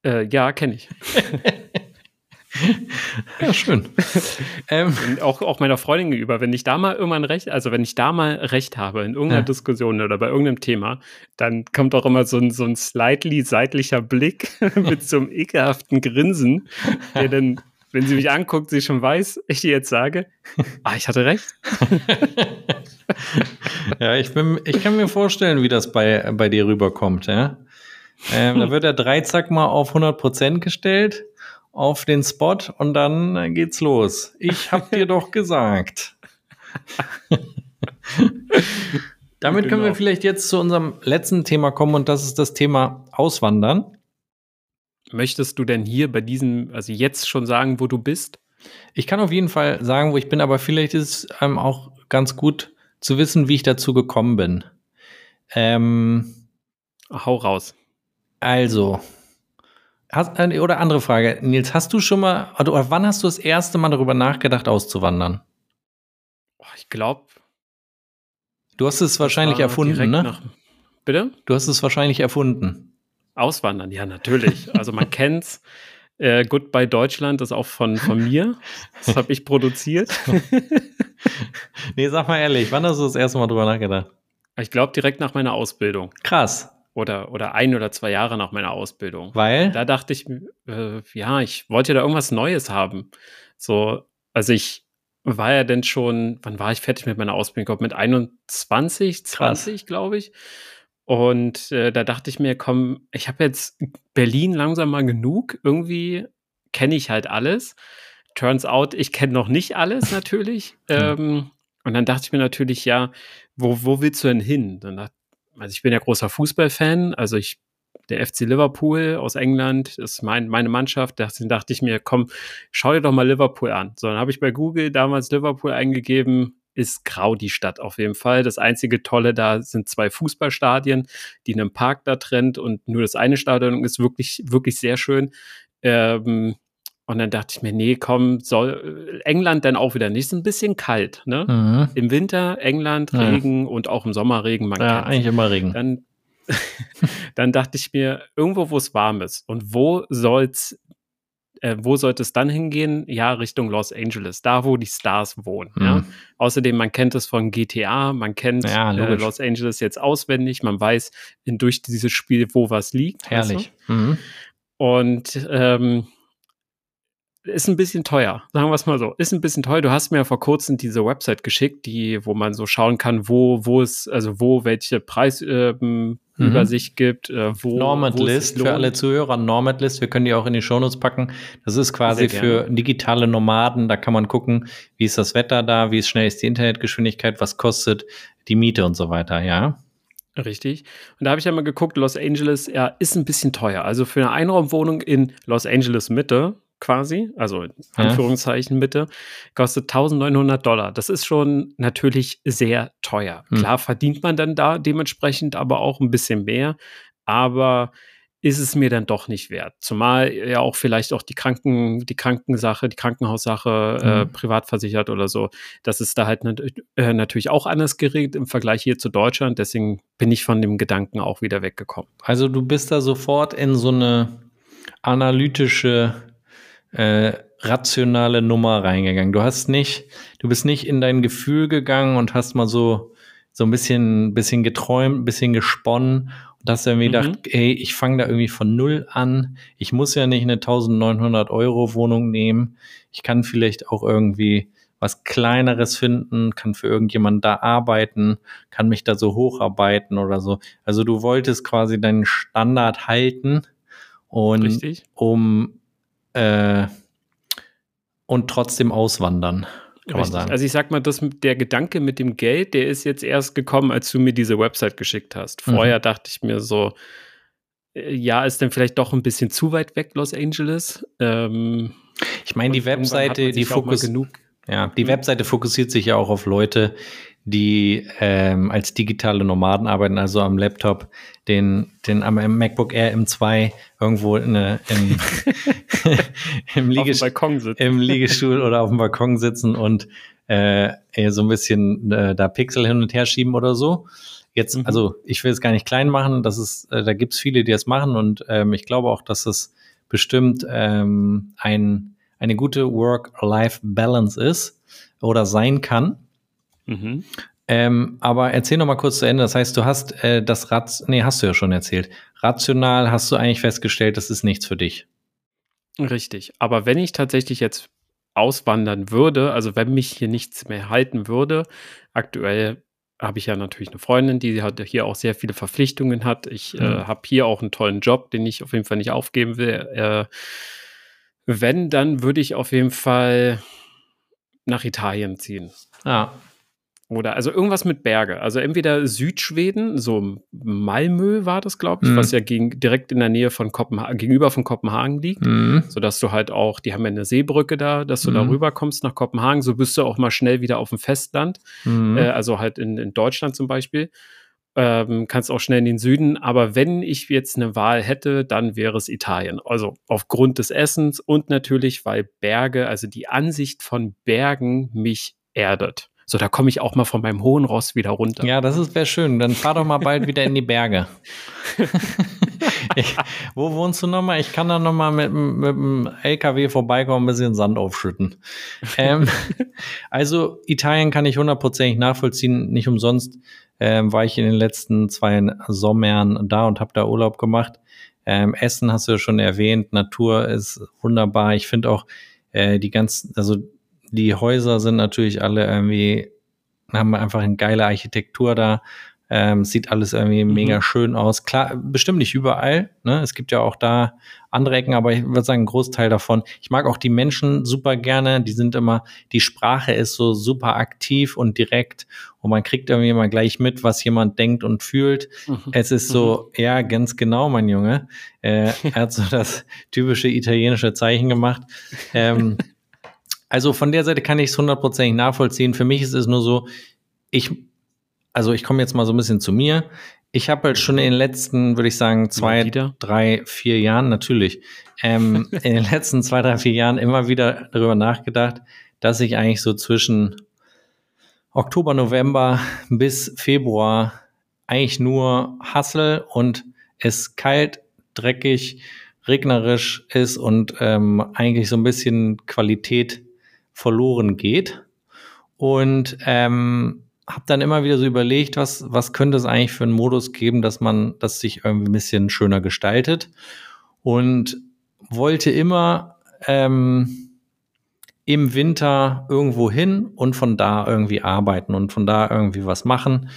äh, ja, kenne ich. ja, schön. ähm, auch, auch meiner Freundin gegenüber, wenn ich da mal irgendwann recht, also wenn ich da mal recht habe in irgendeiner ja. Diskussion oder bei irgendeinem Thema, dann kommt auch immer so ein, so ein slightly seitlicher Blick mit so einem ekelhaften Grinsen, der dann, wenn sie mich anguckt, sie schon weiß, ich dir jetzt sage, ah, ich hatte recht. ja, ich, bin, ich kann mir vorstellen, wie das bei, bei dir rüberkommt, ja. Ähm, da wird der Dreizack mal auf 100% gestellt auf den Spot und dann geht's los. Ich hab dir doch gesagt. Damit können wir vielleicht jetzt zu unserem letzten Thema kommen und das ist das Thema Auswandern. Möchtest du denn hier bei diesem, also jetzt schon sagen, wo du bist? Ich kann auf jeden Fall sagen, wo ich bin, aber vielleicht ist es ähm, auch ganz gut zu wissen, wie ich dazu gekommen bin. Ähm, Hau raus. Also, Hast, äh, oder andere Frage, Nils, hast du schon mal, oder wann hast du das erste Mal darüber nachgedacht, auszuwandern? Ich glaube. Du hast es wahrscheinlich erfunden, ne? Nach, Bitte? Du hast es wahrscheinlich erfunden. Auswandern, ja, natürlich. Also man kennt's. Äh, Goodbye Deutschland ist auch von, von mir. Das habe ich produziert. nee, sag mal ehrlich, wann hast du das erste Mal drüber nachgedacht? Ich glaube direkt nach meiner Ausbildung. Krass. Oder, oder ein oder zwei Jahre nach meiner Ausbildung. Weil? Da dachte ich, äh, ja, ich wollte da irgendwas Neues haben. So, also ich war ja denn schon, wann war ich fertig mit meiner Ausbildung? Ich glaube, mit 21, 20, glaube ich. Und äh, da dachte ich mir, komm, ich habe jetzt Berlin langsam mal genug. Irgendwie kenne ich halt alles. Turns out, ich kenne noch nicht alles natürlich. ähm, und dann dachte ich mir natürlich, ja, wo, wo willst du denn hin? Dann dachte, also ich bin ja großer Fußballfan, also ich, der FC Liverpool aus England ist mein, meine Mannschaft. Da dachte ich mir, komm, schau dir doch mal Liverpool an. So, dann habe ich bei Google damals Liverpool eingegeben, ist grau die Stadt auf jeden Fall. Das einzige Tolle da sind zwei Fußballstadien, die in einem Park da trennt und nur das eine Stadion ist wirklich, wirklich sehr schön. Ähm, und dann dachte ich mir, nee, komm, soll England dann auch wieder nicht. Ist ein bisschen kalt, ne? Mhm. Im Winter England, Regen ja. und auch im Sommer Regen. Man ja, eigentlich immer Regen. Dann, dann dachte ich mir, irgendwo, wo es warm ist. Und wo soll's, äh, wo sollte es dann hingehen? Ja, Richtung Los Angeles, da wo die Stars wohnen. Mhm. Ja? Außerdem, man kennt es von GTA, man kennt ja, äh, Los Angeles jetzt auswendig, man weiß in, durch dieses Spiel, wo was liegt. Herrlich. Du? mhm. Und ähm, ist ein bisschen teuer, sagen wir es mal so. Ist ein bisschen teuer. Du hast mir ja vor kurzem diese Website geschickt, die, wo man so schauen kann, wo, wo es, also wo welche Preisübersicht ähm, mhm. gibt, äh, wo. Normand wo List für alle Zuhörer, Normand List, wir können die auch in die Shownotes packen. Das ist quasi für digitale Nomaden, da kann man gucken, wie ist das Wetter da, wie schnell ist die Internetgeschwindigkeit, was kostet die Miete und so weiter, ja. Richtig. Und da habe ich ja mal geguckt, Los Angeles ja, ist ein bisschen teuer. Also für eine Einraumwohnung in Los Angeles Mitte, quasi, also in Anführungszeichen bitte, kostet 1900 Dollar. Das ist schon natürlich sehr teuer. Hm. Klar verdient man dann da dementsprechend aber auch ein bisschen mehr, aber ist es mir dann doch nicht wert. Zumal ja auch vielleicht auch die Kranken, die Krankensache, die Krankenhaussache äh, hm. privat versichert oder so. Das ist da halt nat äh, natürlich auch anders geregelt im Vergleich hier zu Deutschland. Deswegen bin ich von dem Gedanken auch wieder weggekommen. Also du bist da sofort in so eine analytische äh, rationale Nummer reingegangen. Du hast nicht, du bist nicht in dein Gefühl gegangen und hast mal so so ein bisschen, bisschen geträumt, ein bisschen gesponnen und hast irgendwie mhm. gedacht, ey, ich fange da irgendwie von null an. Ich muss ja nicht eine 1900 Euro Wohnung nehmen. Ich kann vielleicht auch irgendwie was Kleineres finden, kann für irgendjemanden da arbeiten, kann mich da so hocharbeiten oder so. Also du wolltest quasi deinen Standard halten und Richtig. um äh, und trotzdem auswandern. Kann man sagen. Also ich sag mal, das, der Gedanke mit dem Geld, der ist jetzt erst gekommen, als du mir diese Website geschickt hast. Vorher mhm. dachte ich mir so, äh, ja, ist denn vielleicht doch ein bisschen zu weit weg, Los Angeles. Ähm, ich meine, die Webseite, die Fokus, ja, die mhm. Webseite fokussiert sich ja auch auf Leute, die ähm, als digitale Nomaden arbeiten, also am Laptop, den, den am MacBook Air M2 irgendwo in eine, im, im, Liegest im, Liegestuhl oder auf dem Balkon sitzen und äh, so ein bisschen äh, da Pixel hin und her schieben oder so. Jetzt, mhm. also ich will es gar nicht klein machen, das ist, äh, da gibt's viele, die das machen und ähm, ich glaube auch, dass es bestimmt ähm, ein, eine gute Work-Life-Balance ist oder sein kann. Mhm. Ähm, aber erzähl noch mal kurz zu Ende. Das heißt, du hast äh, das Rat, nee, hast du ja schon erzählt. Rational hast du eigentlich festgestellt, das ist nichts für dich. Richtig. Aber wenn ich tatsächlich jetzt auswandern würde, also wenn mich hier nichts mehr halten würde, aktuell habe ich ja natürlich eine Freundin, die hat hier auch sehr viele Verpflichtungen hat. Ich äh, mhm. äh, habe hier auch einen tollen Job, den ich auf jeden Fall nicht aufgeben will. Äh, wenn, dann würde ich auf jeden Fall nach Italien ziehen. Ja. Oder also irgendwas mit Berge. Also entweder Südschweden, so Malmö war das, glaube ich, mhm. was ja gegen, direkt in der Nähe von Kopenhagen, gegenüber von Kopenhagen liegt. Mhm. Sodass du halt auch, die haben ja eine Seebrücke da, dass du mhm. da rüber kommst nach Kopenhagen. So bist du auch mal schnell wieder auf dem Festland. Mhm. Äh, also halt in, in Deutschland zum Beispiel. Ähm, kannst auch schnell in den Süden. Aber wenn ich jetzt eine Wahl hätte, dann wäre es Italien. Also aufgrund des Essens und natürlich, weil Berge, also die Ansicht von Bergen mich erdet. So, da komme ich auch mal von meinem hohen Ross wieder runter. Ja, das wäre schön. Dann fahr doch mal bald wieder in die Berge. ich, wo wohnst du nochmal? Ich kann da nochmal mit, mit dem LKW vorbeikommen, ein bisschen Sand aufschütten. ähm, also Italien kann ich hundertprozentig nachvollziehen. Nicht umsonst ähm, war ich in den letzten zwei Sommern da und habe da Urlaub gemacht. Ähm, Essen hast du ja schon erwähnt, Natur ist wunderbar. Ich finde auch äh, die ganzen, also die Häuser sind natürlich alle irgendwie, haben einfach eine geile Architektur da. Ähm, sieht alles irgendwie mhm. mega schön aus. Klar, bestimmt nicht überall. Ne? Es gibt ja auch da andere Ecken, aber ich würde sagen, ein Großteil davon. Ich mag auch die Menschen super gerne. Die sind immer, die Sprache ist so super aktiv und direkt und man kriegt irgendwie immer gleich mit, was jemand denkt und fühlt. Mhm. Es ist so, mhm. ja, ganz genau, mein Junge. Äh, er hat so das typische italienische Zeichen gemacht. Ähm, also von der Seite kann ich es hundertprozentig nachvollziehen. Für mich ist es nur so, ich also ich komme jetzt mal so ein bisschen zu mir. Ich habe halt schon in den letzten, würde ich sagen, zwei, drei, vier Jahren, natürlich, ähm, in den letzten zwei, drei, vier Jahren immer wieder darüber nachgedacht, dass ich eigentlich so zwischen Oktober, November bis Februar eigentlich nur hassel und es kalt, dreckig, regnerisch ist und ähm, eigentlich so ein bisschen Qualität verloren geht. Und ähm, habe dann immer wieder so überlegt, was, was könnte es eigentlich für einen Modus geben, dass man das sich irgendwie ein bisschen schöner gestaltet. Und wollte immer ähm, im Winter irgendwo hin und von da irgendwie arbeiten und von da irgendwie was machen.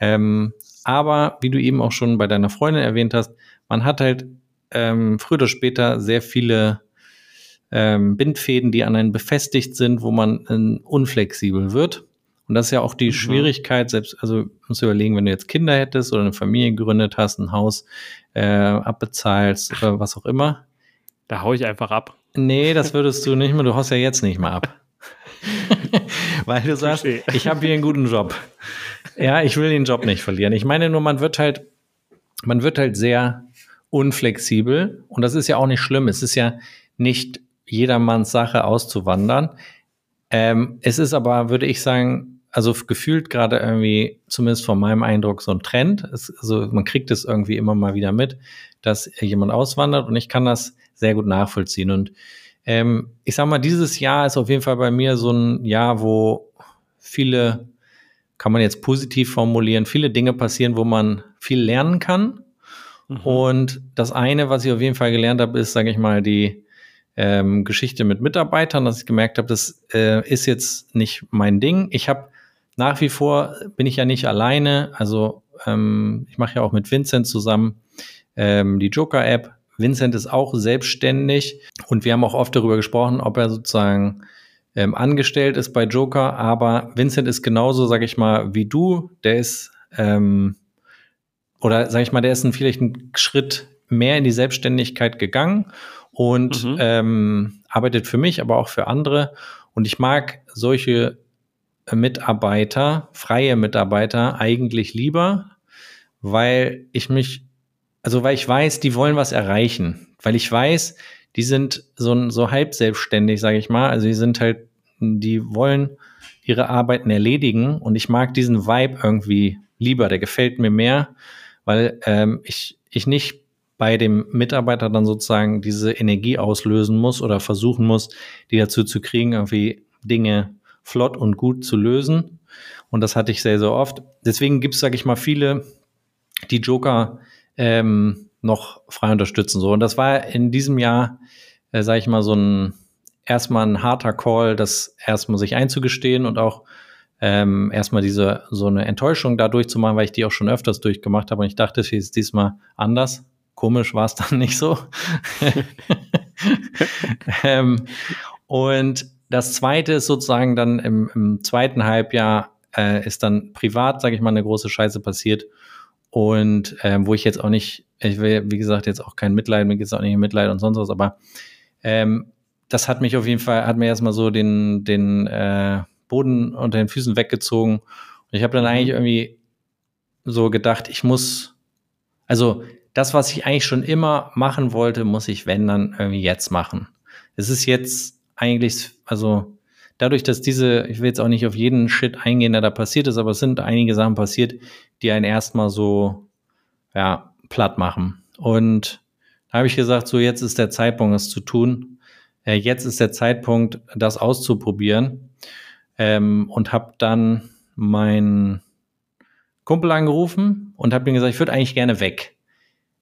Ähm, aber wie du eben auch schon bei deiner Freundin erwähnt hast, man hat halt ähm, früher oder später sehr viele ähm, Bindfäden, die an einen befestigt sind, wo man äh, unflexibel wird. Und das ist ja auch die mhm. Schwierigkeit, selbst, also musst du überlegen, wenn du jetzt Kinder hättest oder eine Familie gegründet hast, ein Haus äh, abbezahlst oder was auch immer. Da hau ich einfach ab. Nee, das würdest du nicht mehr, du haust ja jetzt nicht mehr ab. Weil du sagst, ich habe hier einen guten Job. Ja, ich will den Job nicht verlieren. Ich meine nur, man wird halt, man wird halt sehr unflexibel und das ist ja auch nicht schlimm. Es ist ja nicht jedermanns Sache auszuwandern. Ähm, es ist aber, würde ich sagen, also gefühlt gerade irgendwie, zumindest von meinem Eindruck, so ein Trend. Es, also man kriegt es irgendwie immer mal wieder mit, dass jemand auswandert und ich kann das sehr gut nachvollziehen. Und ähm, ich sag mal, dieses Jahr ist auf jeden Fall bei mir so ein Jahr, wo viele, kann man jetzt positiv formulieren, viele Dinge passieren, wo man viel lernen kann. Mhm. Und das eine, was ich auf jeden Fall gelernt habe, ist, sage ich mal, die ähm, Geschichte mit Mitarbeitern, dass ich gemerkt habe, das äh, ist jetzt nicht mein Ding. Ich habe nach wie vor bin ich ja nicht alleine. Also ähm, ich mache ja auch mit Vincent zusammen ähm, die Joker-App. Vincent ist auch selbstständig und wir haben auch oft darüber gesprochen, ob er sozusagen ähm, angestellt ist bei Joker. Aber Vincent ist genauso, sag ich mal, wie du. Der ist ähm, oder sag ich mal, der ist ein, vielleicht einen Schritt mehr in die Selbstständigkeit gegangen und mhm. ähm, arbeitet für mich, aber auch für andere. Und ich mag solche Mitarbeiter, freie Mitarbeiter eigentlich lieber, weil ich mich, also weil ich weiß, die wollen was erreichen, weil ich weiß, die sind so, so halb selbstständig, sage ich mal. Also die sind halt, die wollen ihre Arbeiten erledigen und ich mag diesen Vibe irgendwie lieber, der gefällt mir mehr, weil ähm, ich, ich nicht bei dem Mitarbeiter dann sozusagen diese Energie auslösen muss oder versuchen muss, die dazu zu kriegen, irgendwie Dinge flott und gut zu lösen. Und das hatte ich sehr, sehr oft. Deswegen gibt es, sage ich mal, viele, die Joker ähm, noch frei unterstützen. So. Und das war in diesem Jahr, äh, sage ich mal, so ein erstmal ein harter Call, das erstmal sich einzugestehen und auch ähm, erstmal diese so eine Enttäuschung da durchzumachen, weil ich die auch schon öfters durchgemacht habe. Und ich dachte, es ist diesmal anders. Komisch war es dann nicht so. ähm, und das zweite ist sozusagen dann im, im zweiten Halbjahr äh, ist dann privat, sage ich mal, eine große Scheiße passiert. Und äh, wo ich jetzt auch nicht, ich will, wie gesagt, jetzt auch kein Mitleid, mir geht es auch nicht Mitleid und sonst was, aber ähm, das hat mich auf jeden Fall, hat mir erstmal so den, den äh, Boden unter den Füßen weggezogen. Und ich habe dann eigentlich irgendwie so gedacht, ich muss, also das, was ich eigentlich schon immer machen wollte, muss ich, wenn, dann irgendwie jetzt machen. Es ist jetzt eigentlich, also dadurch, dass diese, ich will jetzt auch nicht auf jeden Shit eingehen, der da passiert ist, aber es sind einige Sachen passiert, die einen erstmal so, ja, platt machen. Und da habe ich gesagt, so jetzt ist der Zeitpunkt, es zu tun. Äh, jetzt ist der Zeitpunkt, das auszuprobieren. Ähm, und habe dann meinen Kumpel angerufen und habe ihm gesagt, ich würde eigentlich gerne weg.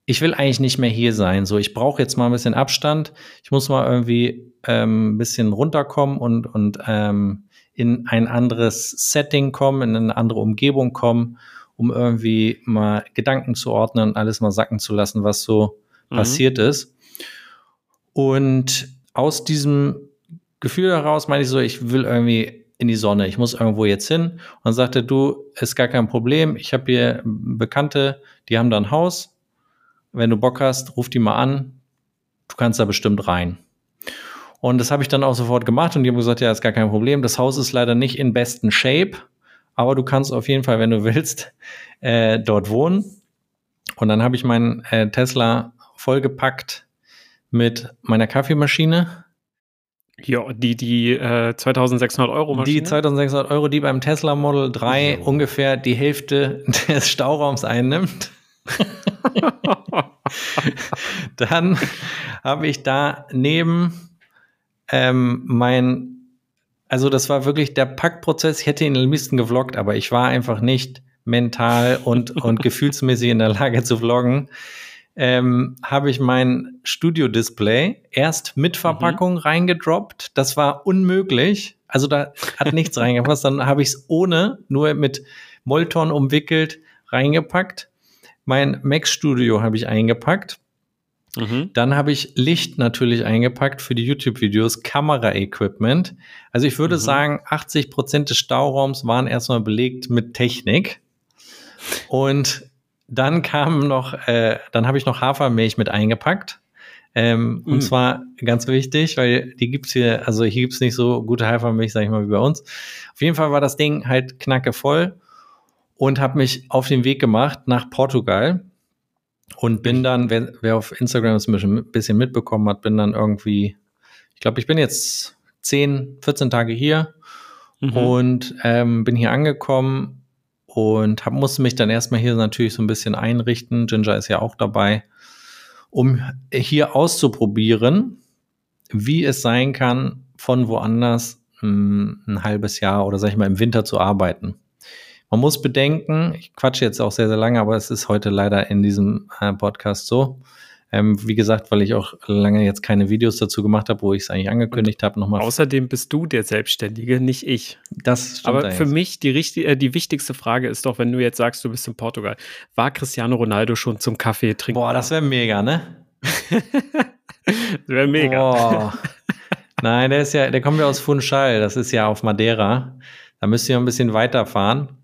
Ich will eigentlich nicht mehr hier sein. So, ich brauche jetzt mal ein bisschen Abstand. Ich muss mal irgendwie ähm, ein bisschen runterkommen und, und ähm, in ein anderes Setting kommen, in eine andere Umgebung kommen, um irgendwie mal Gedanken zu ordnen und alles mal sacken zu lassen, was so mhm. passiert ist. Und aus diesem Gefühl heraus meine ich so, ich will irgendwie in die Sonne, ich muss irgendwo jetzt hin. Und dann sagte du, ist gar kein Problem, ich habe hier Bekannte, die haben da ein Haus. Wenn du Bock hast, ruf die mal an, du kannst da bestimmt rein. Und das habe ich dann auch sofort gemacht und die haben gesagt, ja, ist gar kein Problem. Das Haus ist leider nicht in besten Shape, aber du kannst auf jeden Fall, wenn du willst, äh, dort wohnen. Und dann habe ich meinen äh, Tesla vollgepackt mit meiner Kaffeemaschine. Ja, die, die äh, 2600 Euro Maschine. Die 2600 Euro, die beim Tesla Model 3 so. ungefähr die Hälfte des Stauraums einnimmt. Dann habe ich da neben ähm, mein, also das war wirklich der Packprozess. Ich hätte ihn am liebsten gevloggt, aber ich war einfach nicht mental und, und gefühlsmäßig in der Lage zu vloggen ähm, habe ich mein Studio-Display erst mit mhm. Verpackung mhm. reingedroppt. Das war unmöglich. Also da hat nichts reingepasst. Dann habe ich es ohne, nur mit Molton umwickelt, reingepackt. Mein Mac Studio habe ich eingepackt. Mhm. Dann habe ich Licht natürlich eingepackt für die YouTube-Videos, Kamera-Equipment. Also ich würde mhm. sagen, 80 Prozent des Stauraums waren erstmal belegt mit Technik. Und dann kam noch, äh, dann habe ich noch Hafermilch mit eingepackt. Ähm, mhm. Und zwar ganz wichtig, weil die gibt's hier, also hier gibt's nicht so gute Hafermilch, sag ich mal, wie bei uns. Auf jeden Fall war das Ding halt knacke voll und habe mich auf den Weg gemacht nach Portugal und bin dann, wer, wer auf Instagram das ein bisschen mitbekommen hat, bin dann irgendwie, ich glaube, ich bin jetzt 10, 14 Tage hier mhm. und ähm, bin hier angekommen und hab, musste mich dann erstmal hier natürlich so ein bisschen einrichten. Ginger ist ja auch dabei, um hier auszuprobieren, wie es sein kann, von woanders mh, hm, ein halbes Jahr oder sag ich mal im Winter zu arbeiten. Man muss bedenken, ich quatsche jetzt auch sehr, sehr lange, aber es ist heute leider in diesem äh, Podcast so. Ähm, wie gesagt, weil ich auch lange jetzt keine Videos dazu gemacht habe, wo ich es eigentlich angekündigt habe, nochmal. Außerdem bist du der Selbstständige, nicht ich. Das stimmt. Aber für mich die, richtig, äh, die wichtigste Frage ist doch, wenn du jetzt sagst, du bist in Portugal, war Cristiano Ronaldo schon zum Kaffee trinken? Boah, das wäre mega, ne? das wäre mega. Boah. Nein, der ist ja, der kommt ja aus Funchal, das ist ja auf Madeira. Da müsst ihr ein bisschen weiterfahren.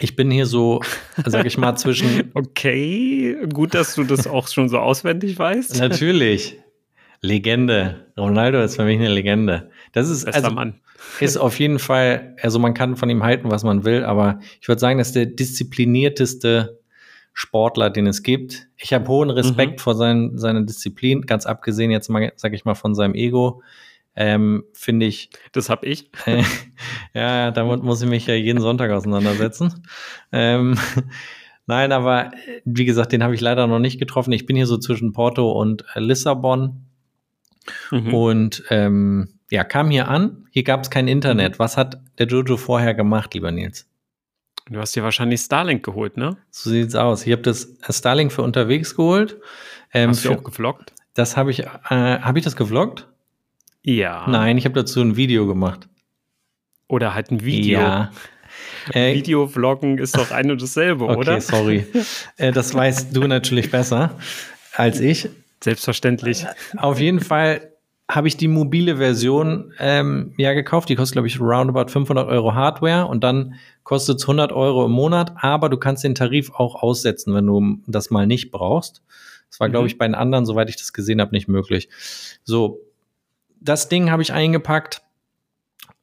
Ich bin hier so, sag ich mal, zwischen. Okay, gut, dass du das auch schon so auswendig weißt. Natürlich. Legende. Ronaldo ist für mich eine Legende. Das ist, Bester also, Mann. ist auf jeden Fall, also man kann von ihm halten, was man will, aber ich würde sagen, das ist der disziplinierteste Sportler, den es gibt. Ich habe hohen Respekt mhm. vor sein, seiner Disziplin, ganz abgesehen jetzt mal, sag ich mal, von seinem Ego ähm, finde ich. Das habe ich. Äh, ja, damit muss ich mich ja jeden Sonntag auseinandersetzen. Ähm, Nein, aber wie gesagt, den habe ich leider noch nicht getroffen. Ich bin hier so zwischen Porto und äh, Lissabon mhm. und ähm, ja, kam hier an. Hier gab es kein Internet. Was hat der Jojo vorher gemacht, lieber Nils? Du hast dir wahrscheinlich Starlink geholt, ne? So sieht's aus. Ich habe das äh, Starlink für unterwegs geholt. Ähm, hast du für, auch gevloggt? Das habe ich. Äh, habe ich das gevloggt? Ja. Nein, ich habe dazu ein Video gemacht. Oder halt ein Video. Ja. Äh, Videovloggen ist doch ein und dasselbe, okay, oder? Okay, sorry. äh, das weißt du natürlich besser als ich. Selbstverständlich. Auf jeden Fall habe ich die mobile Version ähm, ja gekauft. Die kostet, glaube ich, roundabout 500 Euro Hardware und dann kostet es 100 Euro im Monat. Aber du kannst den Tarif auch aussetzen, wenn du das mal nicht brauchst. Das war, mhm. glaube ich, bei den anderen, soweit ich das gesehen habe, nicht möglich. So, das Ding habe ich eingepackt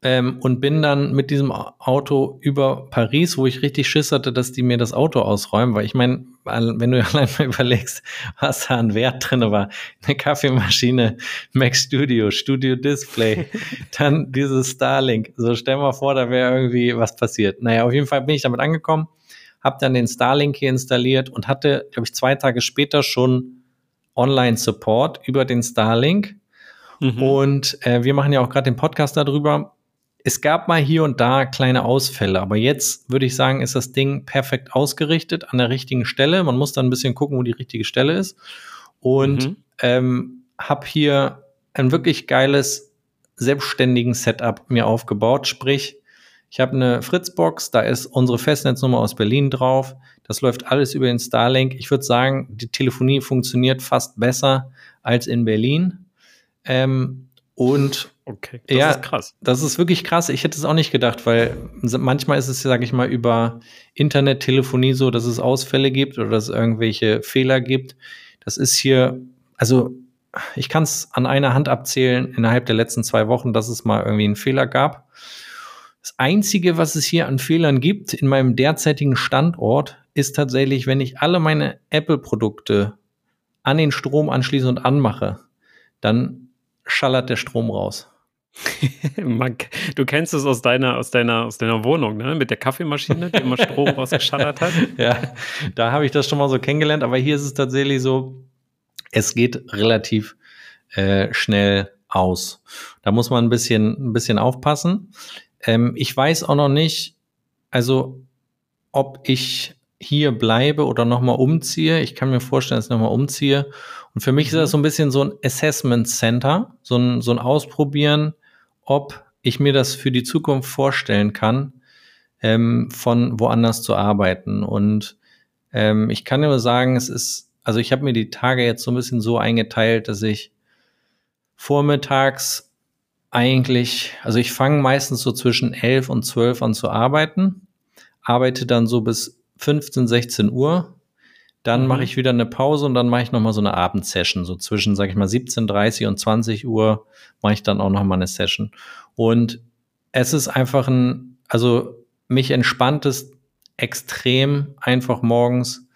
ähm, und bin dann mit diesem Auto über Paris, wo ich richtig Schiss hatte, dass die mir das Auto ausräumen, weil ich meine, wenn du allein mal überlegst, was da an Wert drin war, eine Kaffeemaschine, Mac Studio, Studio Display, dann dieses Starlink. So stell mal vor, da wäre irgendwie was passiert. Naja, auf jeden Fall bin ich damit angekommen, habe dann den Starlink hier installiert und hatte, glaube ich, zwei Tage später schon Online-Support über den Starlink. Mhm. Und äh, wir machen ja auch gerade den Podcast darüber es gab mal hier und da kleine Ausfälle, aber jetzt würde ich sagen, ist das Ding perfekt ausgerichtet an der richtigen Stelle. Man muss dann ein bisschen gucken, wo die richtige Stelle ist. Und mhm. ähm, habe hier ein wirklich geiles, selbstständigen Setup mir aufgebaut. Sprich, ich habe eine Fritzbox, da ist unsere Festnetznummer aus Berlin drauf. Das läuft alles über den Starlink. Ich würde sagen, die Telefonie funktioniert fast besser als in Berlin. Ähm, und Okay, das ja, ist krass. Das ist wirklich krass. Ich hätte es auch nicht gedacht, weil manchmal ist es, sage ich mal, über Internettelefonie so, dass es Ausfälle gibt oder dass es irgendwelche Fehler gibt. Das ist hier, also ich kann es an einer Hand abzählen innerhalb der letzten zwei Wochen, dass es mal irgendwie einen Fehler gab. Das Einzige, was es hier an Fehlern gibt in meinem derzeitigen Standort, ist tatsächlich, wenn ich alle meine Apple-Produkte an den Strom anschließe und anmache, dann schallert der Strom raus. Man, du kennst es aus deiner, aus deiner, aus deiner Wohnung, ne? Mit der Kaffeemaschine, die immer Strom rausgeschallert hat. Ja, da habe ich das schon mal so kennengelernt, aber hier ist es tatsächlich so, es geht relativ äh, schnell aus. Da muss man ein bisschen, ein bisschen aufpassen. Ähm, ich weiß auch noch nicht, also ob ich hier bleibe oder nochmal umziehe. Ich kann mir vorstellen, dass ich nochmal umziehe. Und für mich ist das mhm. so ein bisschen so ein Assessment Center, so ein, so ein Ausprobieren, ob ich mir das für die Zukunft vorstellen kann, ähm, von woanders zu arbeiten. Und ähm, ich kann nur sagen, es ist, also ich habe mir die Tage jetzt so ein bisschen so eingeteilt, dass ich vormittags eigentlich, also ich fange meistens so zwischen 11 und 12 an zu arbeiten, arbeite dann so bis 15, 16 Uhr dann mhm. mache ich wieder eine Pause und dann mache ich nochmal so eine Abendsession. So zwischen, sag ich mal, 17.30 und 20 Uhr mache ich dann auch nochmal eine Session. Und es ist einfach ein, also mich entspannt es extrem, einfach morgens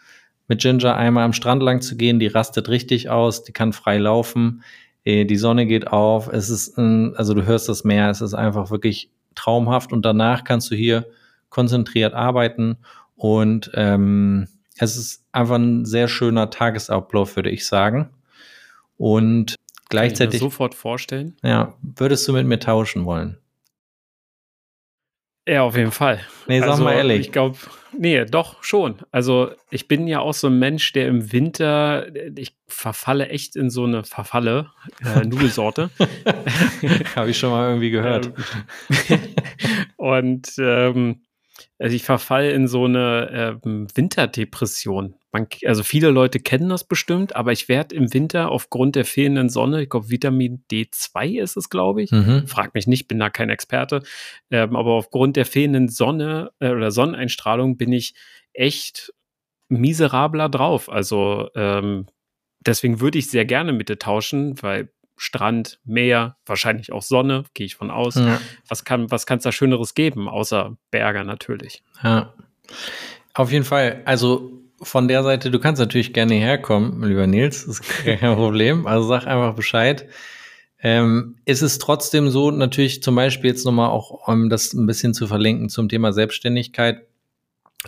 mit Ginger einmal am Strand lang zu gehen. Die rastet richtig aus, die kann frei laufen, äh, die Sonne geht auf. Es ist, ein, also du hörst das Meer, es ist einfach wirklich traumhaft und danach kannst du hier konzentriert arbeiten und ähm, es ist einfach ein sehr schöner Tagesablauf, würde ich sagen. Und gleichzeitig. Kann ich mir sofort vorstellen. Ja, würdest du mit mir tauschen wollen? Ja, auf jeden Fall. Nee, sag also, mal ehrlich. Ich glaube, nee, doch schon. Also ich bin ja auch so ein Mensch, der im Winter, ich verfalle echt in so eine Verfalle äh, Nudelsorte. Habe ich schon mal irgendwie gehört. Und ähm, also ich verfall in so eine ähm, Winterdepression. Man, also viele Leute kennen das bestimmt, aber ich werde im Winter aufgrund der fehlenden Sonne, ich glaube Vitamin D2 ist es, glaube ich, mhm. frag mich nicht, bin da kein Experte, ähm, aber aufgrund der fehlenden Sonne äh, oder Sonneneinstrahlung bin ich echt miserabler drauf. Also ähm, deswegen würde ich sehr gerne mit dir tauschen, weil Strand, Meer, wahrscheinlich auch Sonne, gehe ich von aus. Ja. Was kann was es da Schöneres geben, außer Berge natürlich? Ja, auf jeden Fall. Also von der Seite, du kannst natürlich gerne herkommen, lieber Nils, das ist kein Problem. Also sag einfach Bescheid. Ähm, ist es trotzdem so, natürlich zum Beispiel jetzt nochmal auch, um das ein bisschen zu verlinken zum Thema Selbstständigkeit,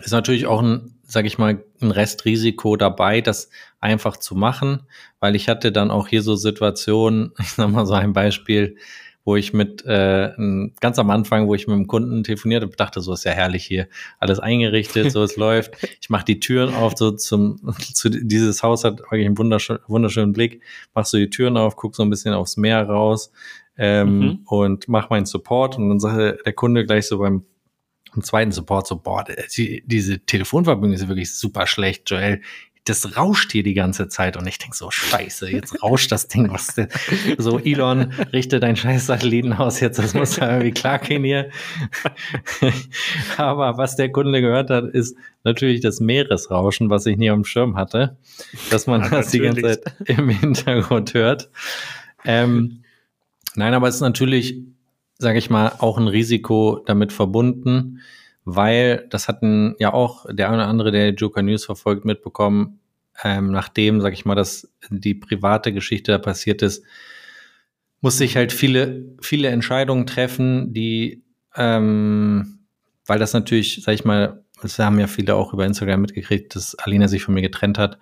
ist natürlich auch ein, sag ich mal, ein Restrisiko dabei, das einfach zu machen, weil ich hatte dann auch hier so Situationen, ich sag mal so ein Beispiel, wo ich mit, äh, ganz am Anfang, wo ich mit dem Kunden telefoniert habe, dachte, so ist ja herrlich hier, alles eingerichtet, so es läuft. Ich mache die Türen auf, so zum, zu dieses Haus hat wirklich einen wunderschön, wunderschönen Blick, machst du die Türen auf, guck so ein bisschen aufs Meer raus ähm, mhm. und mach meinen Support und dann sagte der Kunde gleich so beim im zweiten Support so, boah, die, diese Telefonverbindung ist wirklich super schlecht, Joel. Das rauscht hier die ganze Zeit und ich denke so, scheiße, jetzt rauscht das Ding. Was denn? So, Elon, richte dein scheiß Satellitenhaus jetzt, das muss ja irgendwie klar gehen hier. Aber was der Kunde gehört hat, ist natürlich das Meeresrauschen, was ich nie dem Schirm hatte, dass man ja, das die ganze Zeit im Hintergrund hört. Ähm, nein, aber es ist natürlich sage ich mal, auch ein Risiko damit verbunden, weil das hatten ja auch der eine oder andere, der Joker News verfolgt, mitbekommen, ähm, nachdem, sage ich mal, dass die private Geschichte da passiert ist, musste ich halt viele, viele Entscheidungen treffen, die, ähm, weil das natürlich, sag ich mal, das haben ja viele auch über Instagram mitgekriegt, dass Alina sich von mir getrennt hat.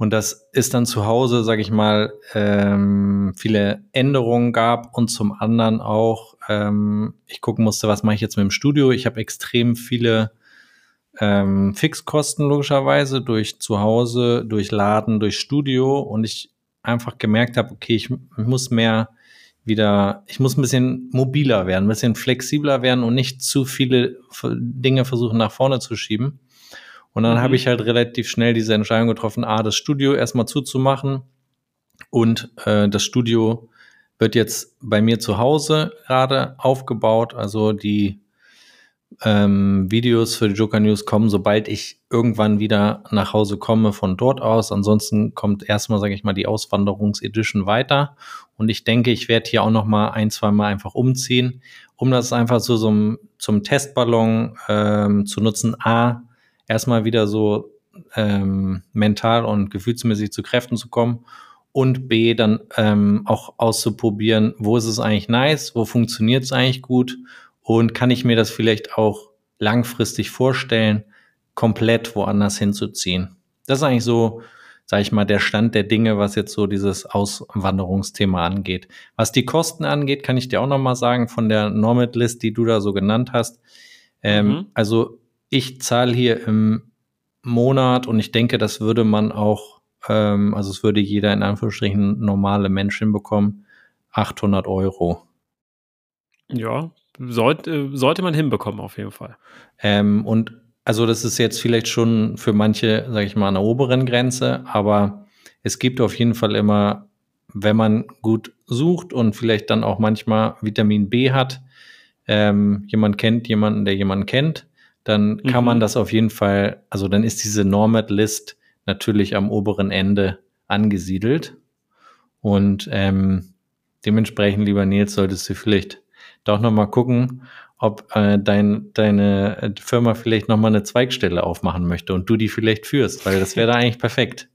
Und das ist dann zu Hause, sage ich mal, ähm, viele Änderungen gab und zum anderen auch, ähm, ich gucken musste, was mache ich jetzt mit dem Studio. Ich habe extrem viele ähm, Fixkosten logischerweise durch zu Hause, durch Laden, durch Studio und ich einfach gemerkt habe, okay, ich, ich muss mehr wieder, ich muss ein bisschen mobiler werden, ein bisschen flexibler werden und nicht zu viele Dinge versuchen nach vorne zu schieben. Und dann mhm. habe ich halt relativ schnell diese Entscheidung getroffen, A, das Studio erstmal zuzumachen und äh, das Studio wird jetzt bei mir zu Hause gerade aufgebaut. Also die ähm, Videos für die Joker News kommen, sobald ich irgendwann wieder nach Hause komme von dort aus. Ansonsten kommt erstmal, sage ich mal, die Auswanderungsedition weiter. Und ich denke, ich werde hier auch noch mal ein, zwei Mal einfach umziehen, um das einfach so zum, zum Testballon ähm, zu nutzen. A, erstmal wieder so ähm, mental und gefühlsmäßig zu Kräften zu kommen und B, dann ähm, auch auszuprobieren, wo ist es eigentlich nice, wo funktioniert es eigentlich gut und kann ich mir das vielleicht auch langfristig vorstellen, komplett woanders hinzuziehen. Das ist eigentlich so, sage ich mal, der Stand der Dinge, was jetzt so dieses Auswanderungsthema angeht. Was die Kosten angeht, kann ich dir auch noch mal sagen von der Normit List, die du da so genannt hast. Ähm, mhm. Also ich zahle hier im Monat und ich denke, das würde man auch, ähm, also es würde jeder in Anführungsstrichen normale Mensch hinbekommen, 800 Euro. Ja, sollte, sollte man hinbekommen auf jeden Fall. Ähm, und also das ist jetzt vielleicht schon für manche, sage ich mal, an der oberen Grenze, aber es gibt auf jeden Fall immer, wenn man gut sucht und vielleicht dann auch manchmal Vitamin B hat, ähm, jemand kennt jemanden, der jemanden kennt, dann kann mhm. man das auf jeden Fall, also dann ist diese Normat List natürlich am oberen Ende angesiedelt. Und ähm, dementsprechend, lieber Nils, solltest du vielleicht doch noch mal gucken, ob äh, dein, deine Firma vielleicht noch mal eine Zweigstelle aufmachen möchte und du die vielleicht führst, weil das wäre da eigentlich perfekt.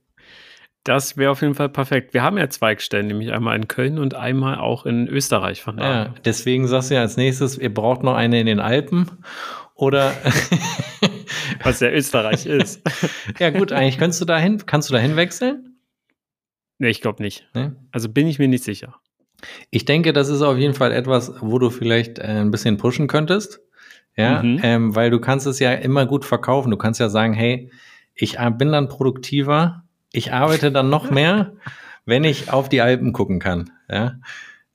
Das wäre auf jeden Fall perfekt. Wir haben ja Zweigstellen, nämlich einmal in Köln und einmal auch in Österreich von daher. Ja, deswegen sagst du ja als nächstes, ihr braucht noch eine in den Alpen oder was ja Österreich ist. ja, gut, eigentlich kannst du dahin, kannst du dahin wechseln? Nee, ich glaube nicht. Nee? Also bin ich mir nicht sicher. Ich denke, das ist auf jeden Fall etwas, wo du vielleicht äh, ein bisschen pushen könntest. Ja, mhm. ähm, weil du kannst es ja immer gut verkaufen. Du kannst ja sagen, hey, ich bin dann produktiver, ich arbeite dann noch mehr, wenn ich auf die Alpen gucken kann. Ja.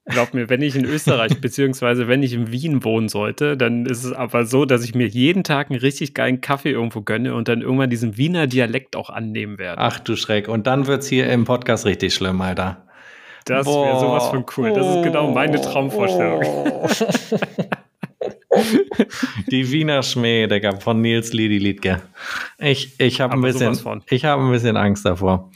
Glaub mir, wenn ich in Österreich beziehungsweise wenn ich in Wien wohnen sollte, dann ist es aber so, dass ich mir jeden Tag einen richtig geilen Kaffee irgendwo gönne und dann irgendwann diesen Wiener Dialekt auch annehmen werde. Ach du Schreck. Und dann wird es hier im Podcast richtig schlimm, Alter. Das wäre sowas von cool. Das ist genau meine Traumvorstellung. Die Wiener Schmäh, Digga, von Nils Lidi Liedke. Ich, ich habe ein, bisschen, hab ein bisschen Angst davor.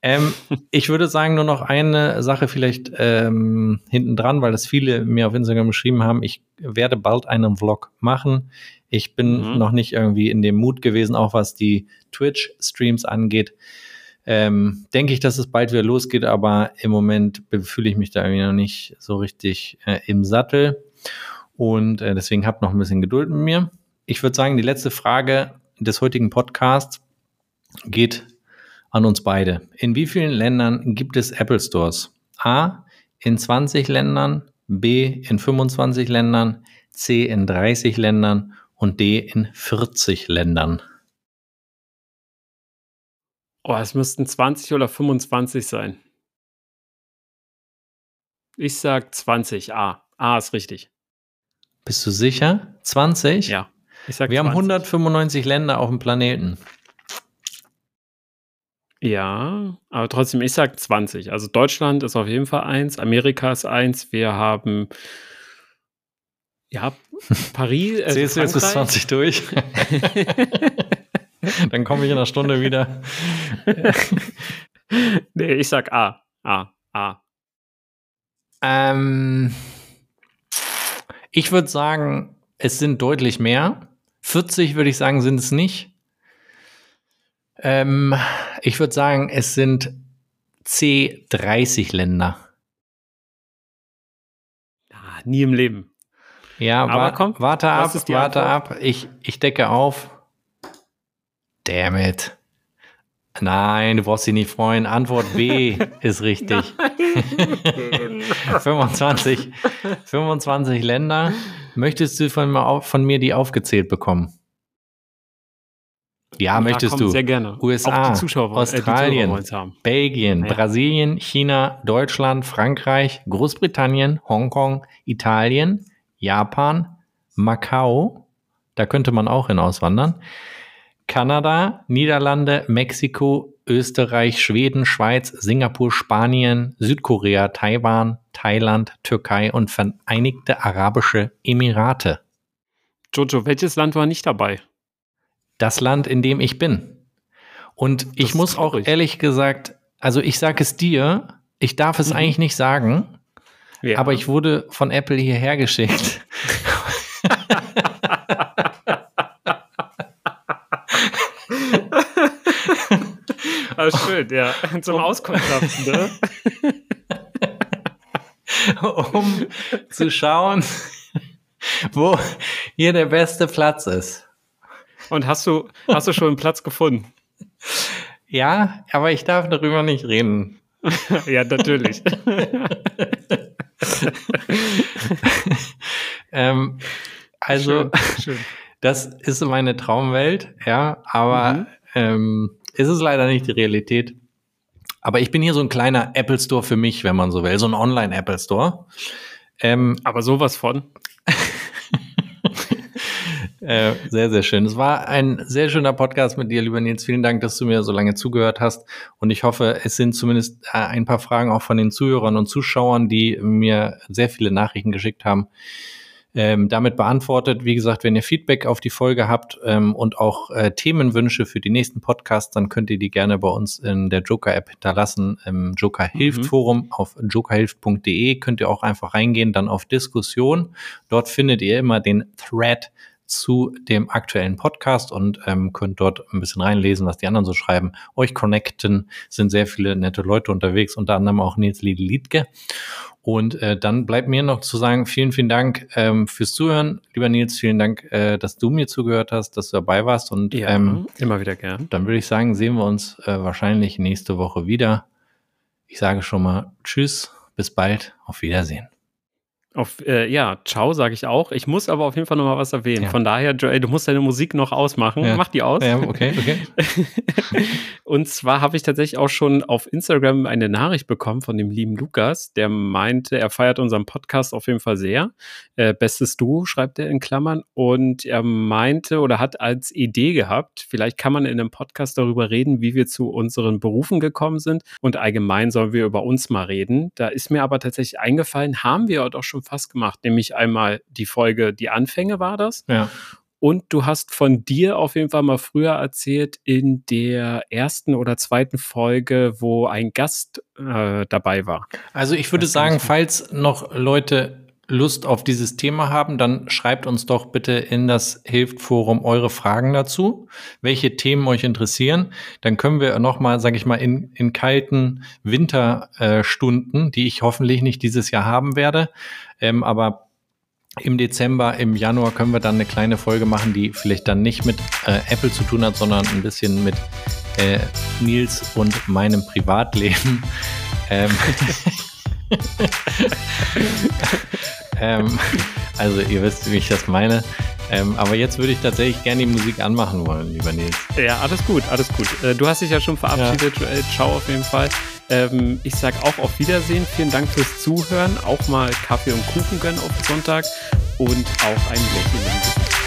Ähm, ich würde sagen, nur noch eine Sache vielleicht ähm, hinten dran, weil das viele mir auf Instagram geschrieben haben. Ich werde bald einen Vlog machen. Ich bin mhm. noch nicht irgendwie in dem Mut gewesen, auch was die Twitch-Streams angeht. Ähm, denke ich, dass es bald wieder losgeht, aber im Moment fühle ich mich da irgendwie noch nicht so richtig äh, im Sattel. Und äh, deswegen habt noch ein bisschen Geduld mit mir. Ich würde sagen, die letzte Frage des heutigen Podcasts geht an uns beide. In wie vielen Ländern gibt es Apple Stores? A. In 20 Ländern, B. In 25 Ländern, C. In 30 Ländern und D. In 40 Ländern. Oh, es müssten 20 oder 25 sein. Ich sag 20. A. A ist richtig. Bist du sicher? 20? Ja. Ich sag Wir 20. haben 195 Länder auf dem Planeten. Ja, aber trotzdem, ich sag 20. Also Deutschland ist auf jeden Fall eins, Amerika ist eins, wir haben ja Paris. Äh, Zählst du jetzt bis 20 durch? Dann komme ich in einer Stunde wieder. nee, ich sag A. A. A. Ähm, Ich würde sagen, es sind deutlich mehr. 40 würde ich sagen, sind es nicht. Ähm, ich würde sagen, es sind C30 Länder. Ah, nie im Leben. Ja, Aber wa komm, warte ab, warte Antwort? ab. Ich, ich decke auf. Damn it. Nein, du brauchst dich nicht freuen. Antwort B ist richtig. 25, 25 Länder. Möchtest du von von mir die aufgezählt bekommen? Ja, möchtest komm, du. Sehr gerne. USA, wollen- Australien, Äh. Belgien, Ja. Brasilien, China, Deutschland, Frankreich, Großbritannien, Hongkong, Italien, Japan, Macau, da könnte man auch hin auswandern, Kanada, Niederlande, Mexiko, Österreich, Schweden, Schweiz, Singapur, Spanien, Südkorea, Taiwan, Thailand, Türkei und Vereinigte Arabische Emirate. Jojo, welches Land war nicht dabei? Das Land, in dem ich bin. Und ich muss auch ehrlich gesagt, also ich sage es dir, ich darf es Mhm. eigentlich nicht sagen, Ja. aber ich wurde von Apple hierher geschickt. Ah, schön, ja. Zum Auskundschaften, ne? um zu schauen, wo hier der beste Platz ist. Und hast du, hast du schon einen Platz gefunden? Ja, aber ich darf darüber nicht reden. ja, natürlich. Ähm, also, schön, schön. das ist meine Traumwelt, ja, aber Mhm. ähm, ist es leider nicht die Realität. Aber ich bin hier so ein kleiner Apple Store für mich, wenn man so will, so ein Online-Apple Store. Ähm, Aber sowas von. Äh, sehr, sehr schön. Es war ein sehr schöner Podcast mit dir, lieber Nils. Vielen Dank, dass du mir so lange zugehört hast. Und ich hoffe, es sind zumindest äh, ein paar Fragen auch von den Zuhörern und Zuschauern, die mir sehr viele Nachrichten geschickt haben, ähm, damit beantwortet. Wie gesagt, wenn ihr Feedback auf die Folge habt ähm, und auch äh, Themenwünsche für die nächsten Podcasts, dann könnt ihr die gerne bei uns in der Joker-App hinterlassen, im Joker Hilft Mhm. Auf jokerhilft.de könnt ihr auch einfach reingehen, dann auf Diskussion. Dort findet ihr immer den Thread zu dem aktuellen Podcast und ähm, könnt dort ein bisschen reinlesen, was die anderen so schreiben. Euch connecten, sind sehr viele nette Leute unterwegs, unter anderem auch Nils Liedke. Und äh, dann bleibt mir noch zu sagen, vielen, vielen Dank ähm, fürs Zuhören. Lieber Nils, vielen Dank, äh, dass du mir zugehört hast, dass du dabei warst. Und Ja, ähm, immer wieder gern. dann würde ich sagen, sehen wir uns äh, wahrscheinlich nächste Woche wieder. Ich sage schon mal Tschüss, bis bald, auf Wiedersehen. Auf, äh, ja, ciao, sage ich auch. Ich muss aber auf jeden Fall noch mal was erwähnen. Ja. Von daher, Joel, du musst deine Musik noch ausmachen. Ja. Mach die aus. Ja, okay, okay. Und zwar habe ich tatsächlich auch schon auf Instagram eine Nachricht bekommen von dem lieben Lukas, der meinte, er feiert unseren Podcast auf jeden Fall sehr. Äh, Bestes Du, schreibt er in Klammern. Und er meinte oder hat als Idee gehabt, vielleicht kann man in einem Podcast darüber reden, wie wir zu unseren Berufen gekommen sind. Und allgemein sollen wir über uns mal reden. Da ist mir aber tatsächlich eingefallen, haben wir doch schon fast gemacht, nämlich einmal die Folge Die Anfänge war das. Ja. Und du hast von dir auf jeden Fall mal früher erzählt in der ersten oder zweiten Folge, wo ein Gast äh, dabei war. Also ich würde Das sagen, falls noch Leute Lust auf dieses Thema haben, dann schreibt uns doch bitte in das Hilft-Forum eure Fragen dazu, welche Themen euch interessieren. Dann können wir noch mal, sage ich mal, in, in kalten Winterstunden, äh, die ich hoffentlich nicht dieses Jahr haben werde, ähm, aber im Dezember, im Januar können wir dann eine kleine Folge machen, die vielleicht dann nicht mit äh, Apple zu tun hat, sondern ein bisschen mit äh, Nils und meinem Privatleben. Ähm, ähm, also ihr wisst, wie ich das meine. Ähm, aber jetzt würde ich tatsächlich gerne die Musik anmachen wollen, lieber Nils. Ja, alles gut, alles gut. Äh, du hast dich ja schon verabschiedet, Joel. Ciao auf jeden Fall. Ähm, ich sag auch auf Wiedersehen. Vielen Dank fürs Zuhören. Auch mal Kaffee und Kuchen gönnen auf Sonntag und auch ein Lächeln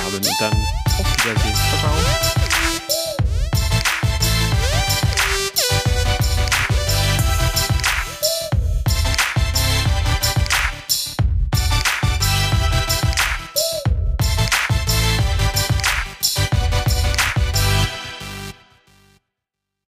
haben. Und dann auf Wiedersehen. Ciao, ciao.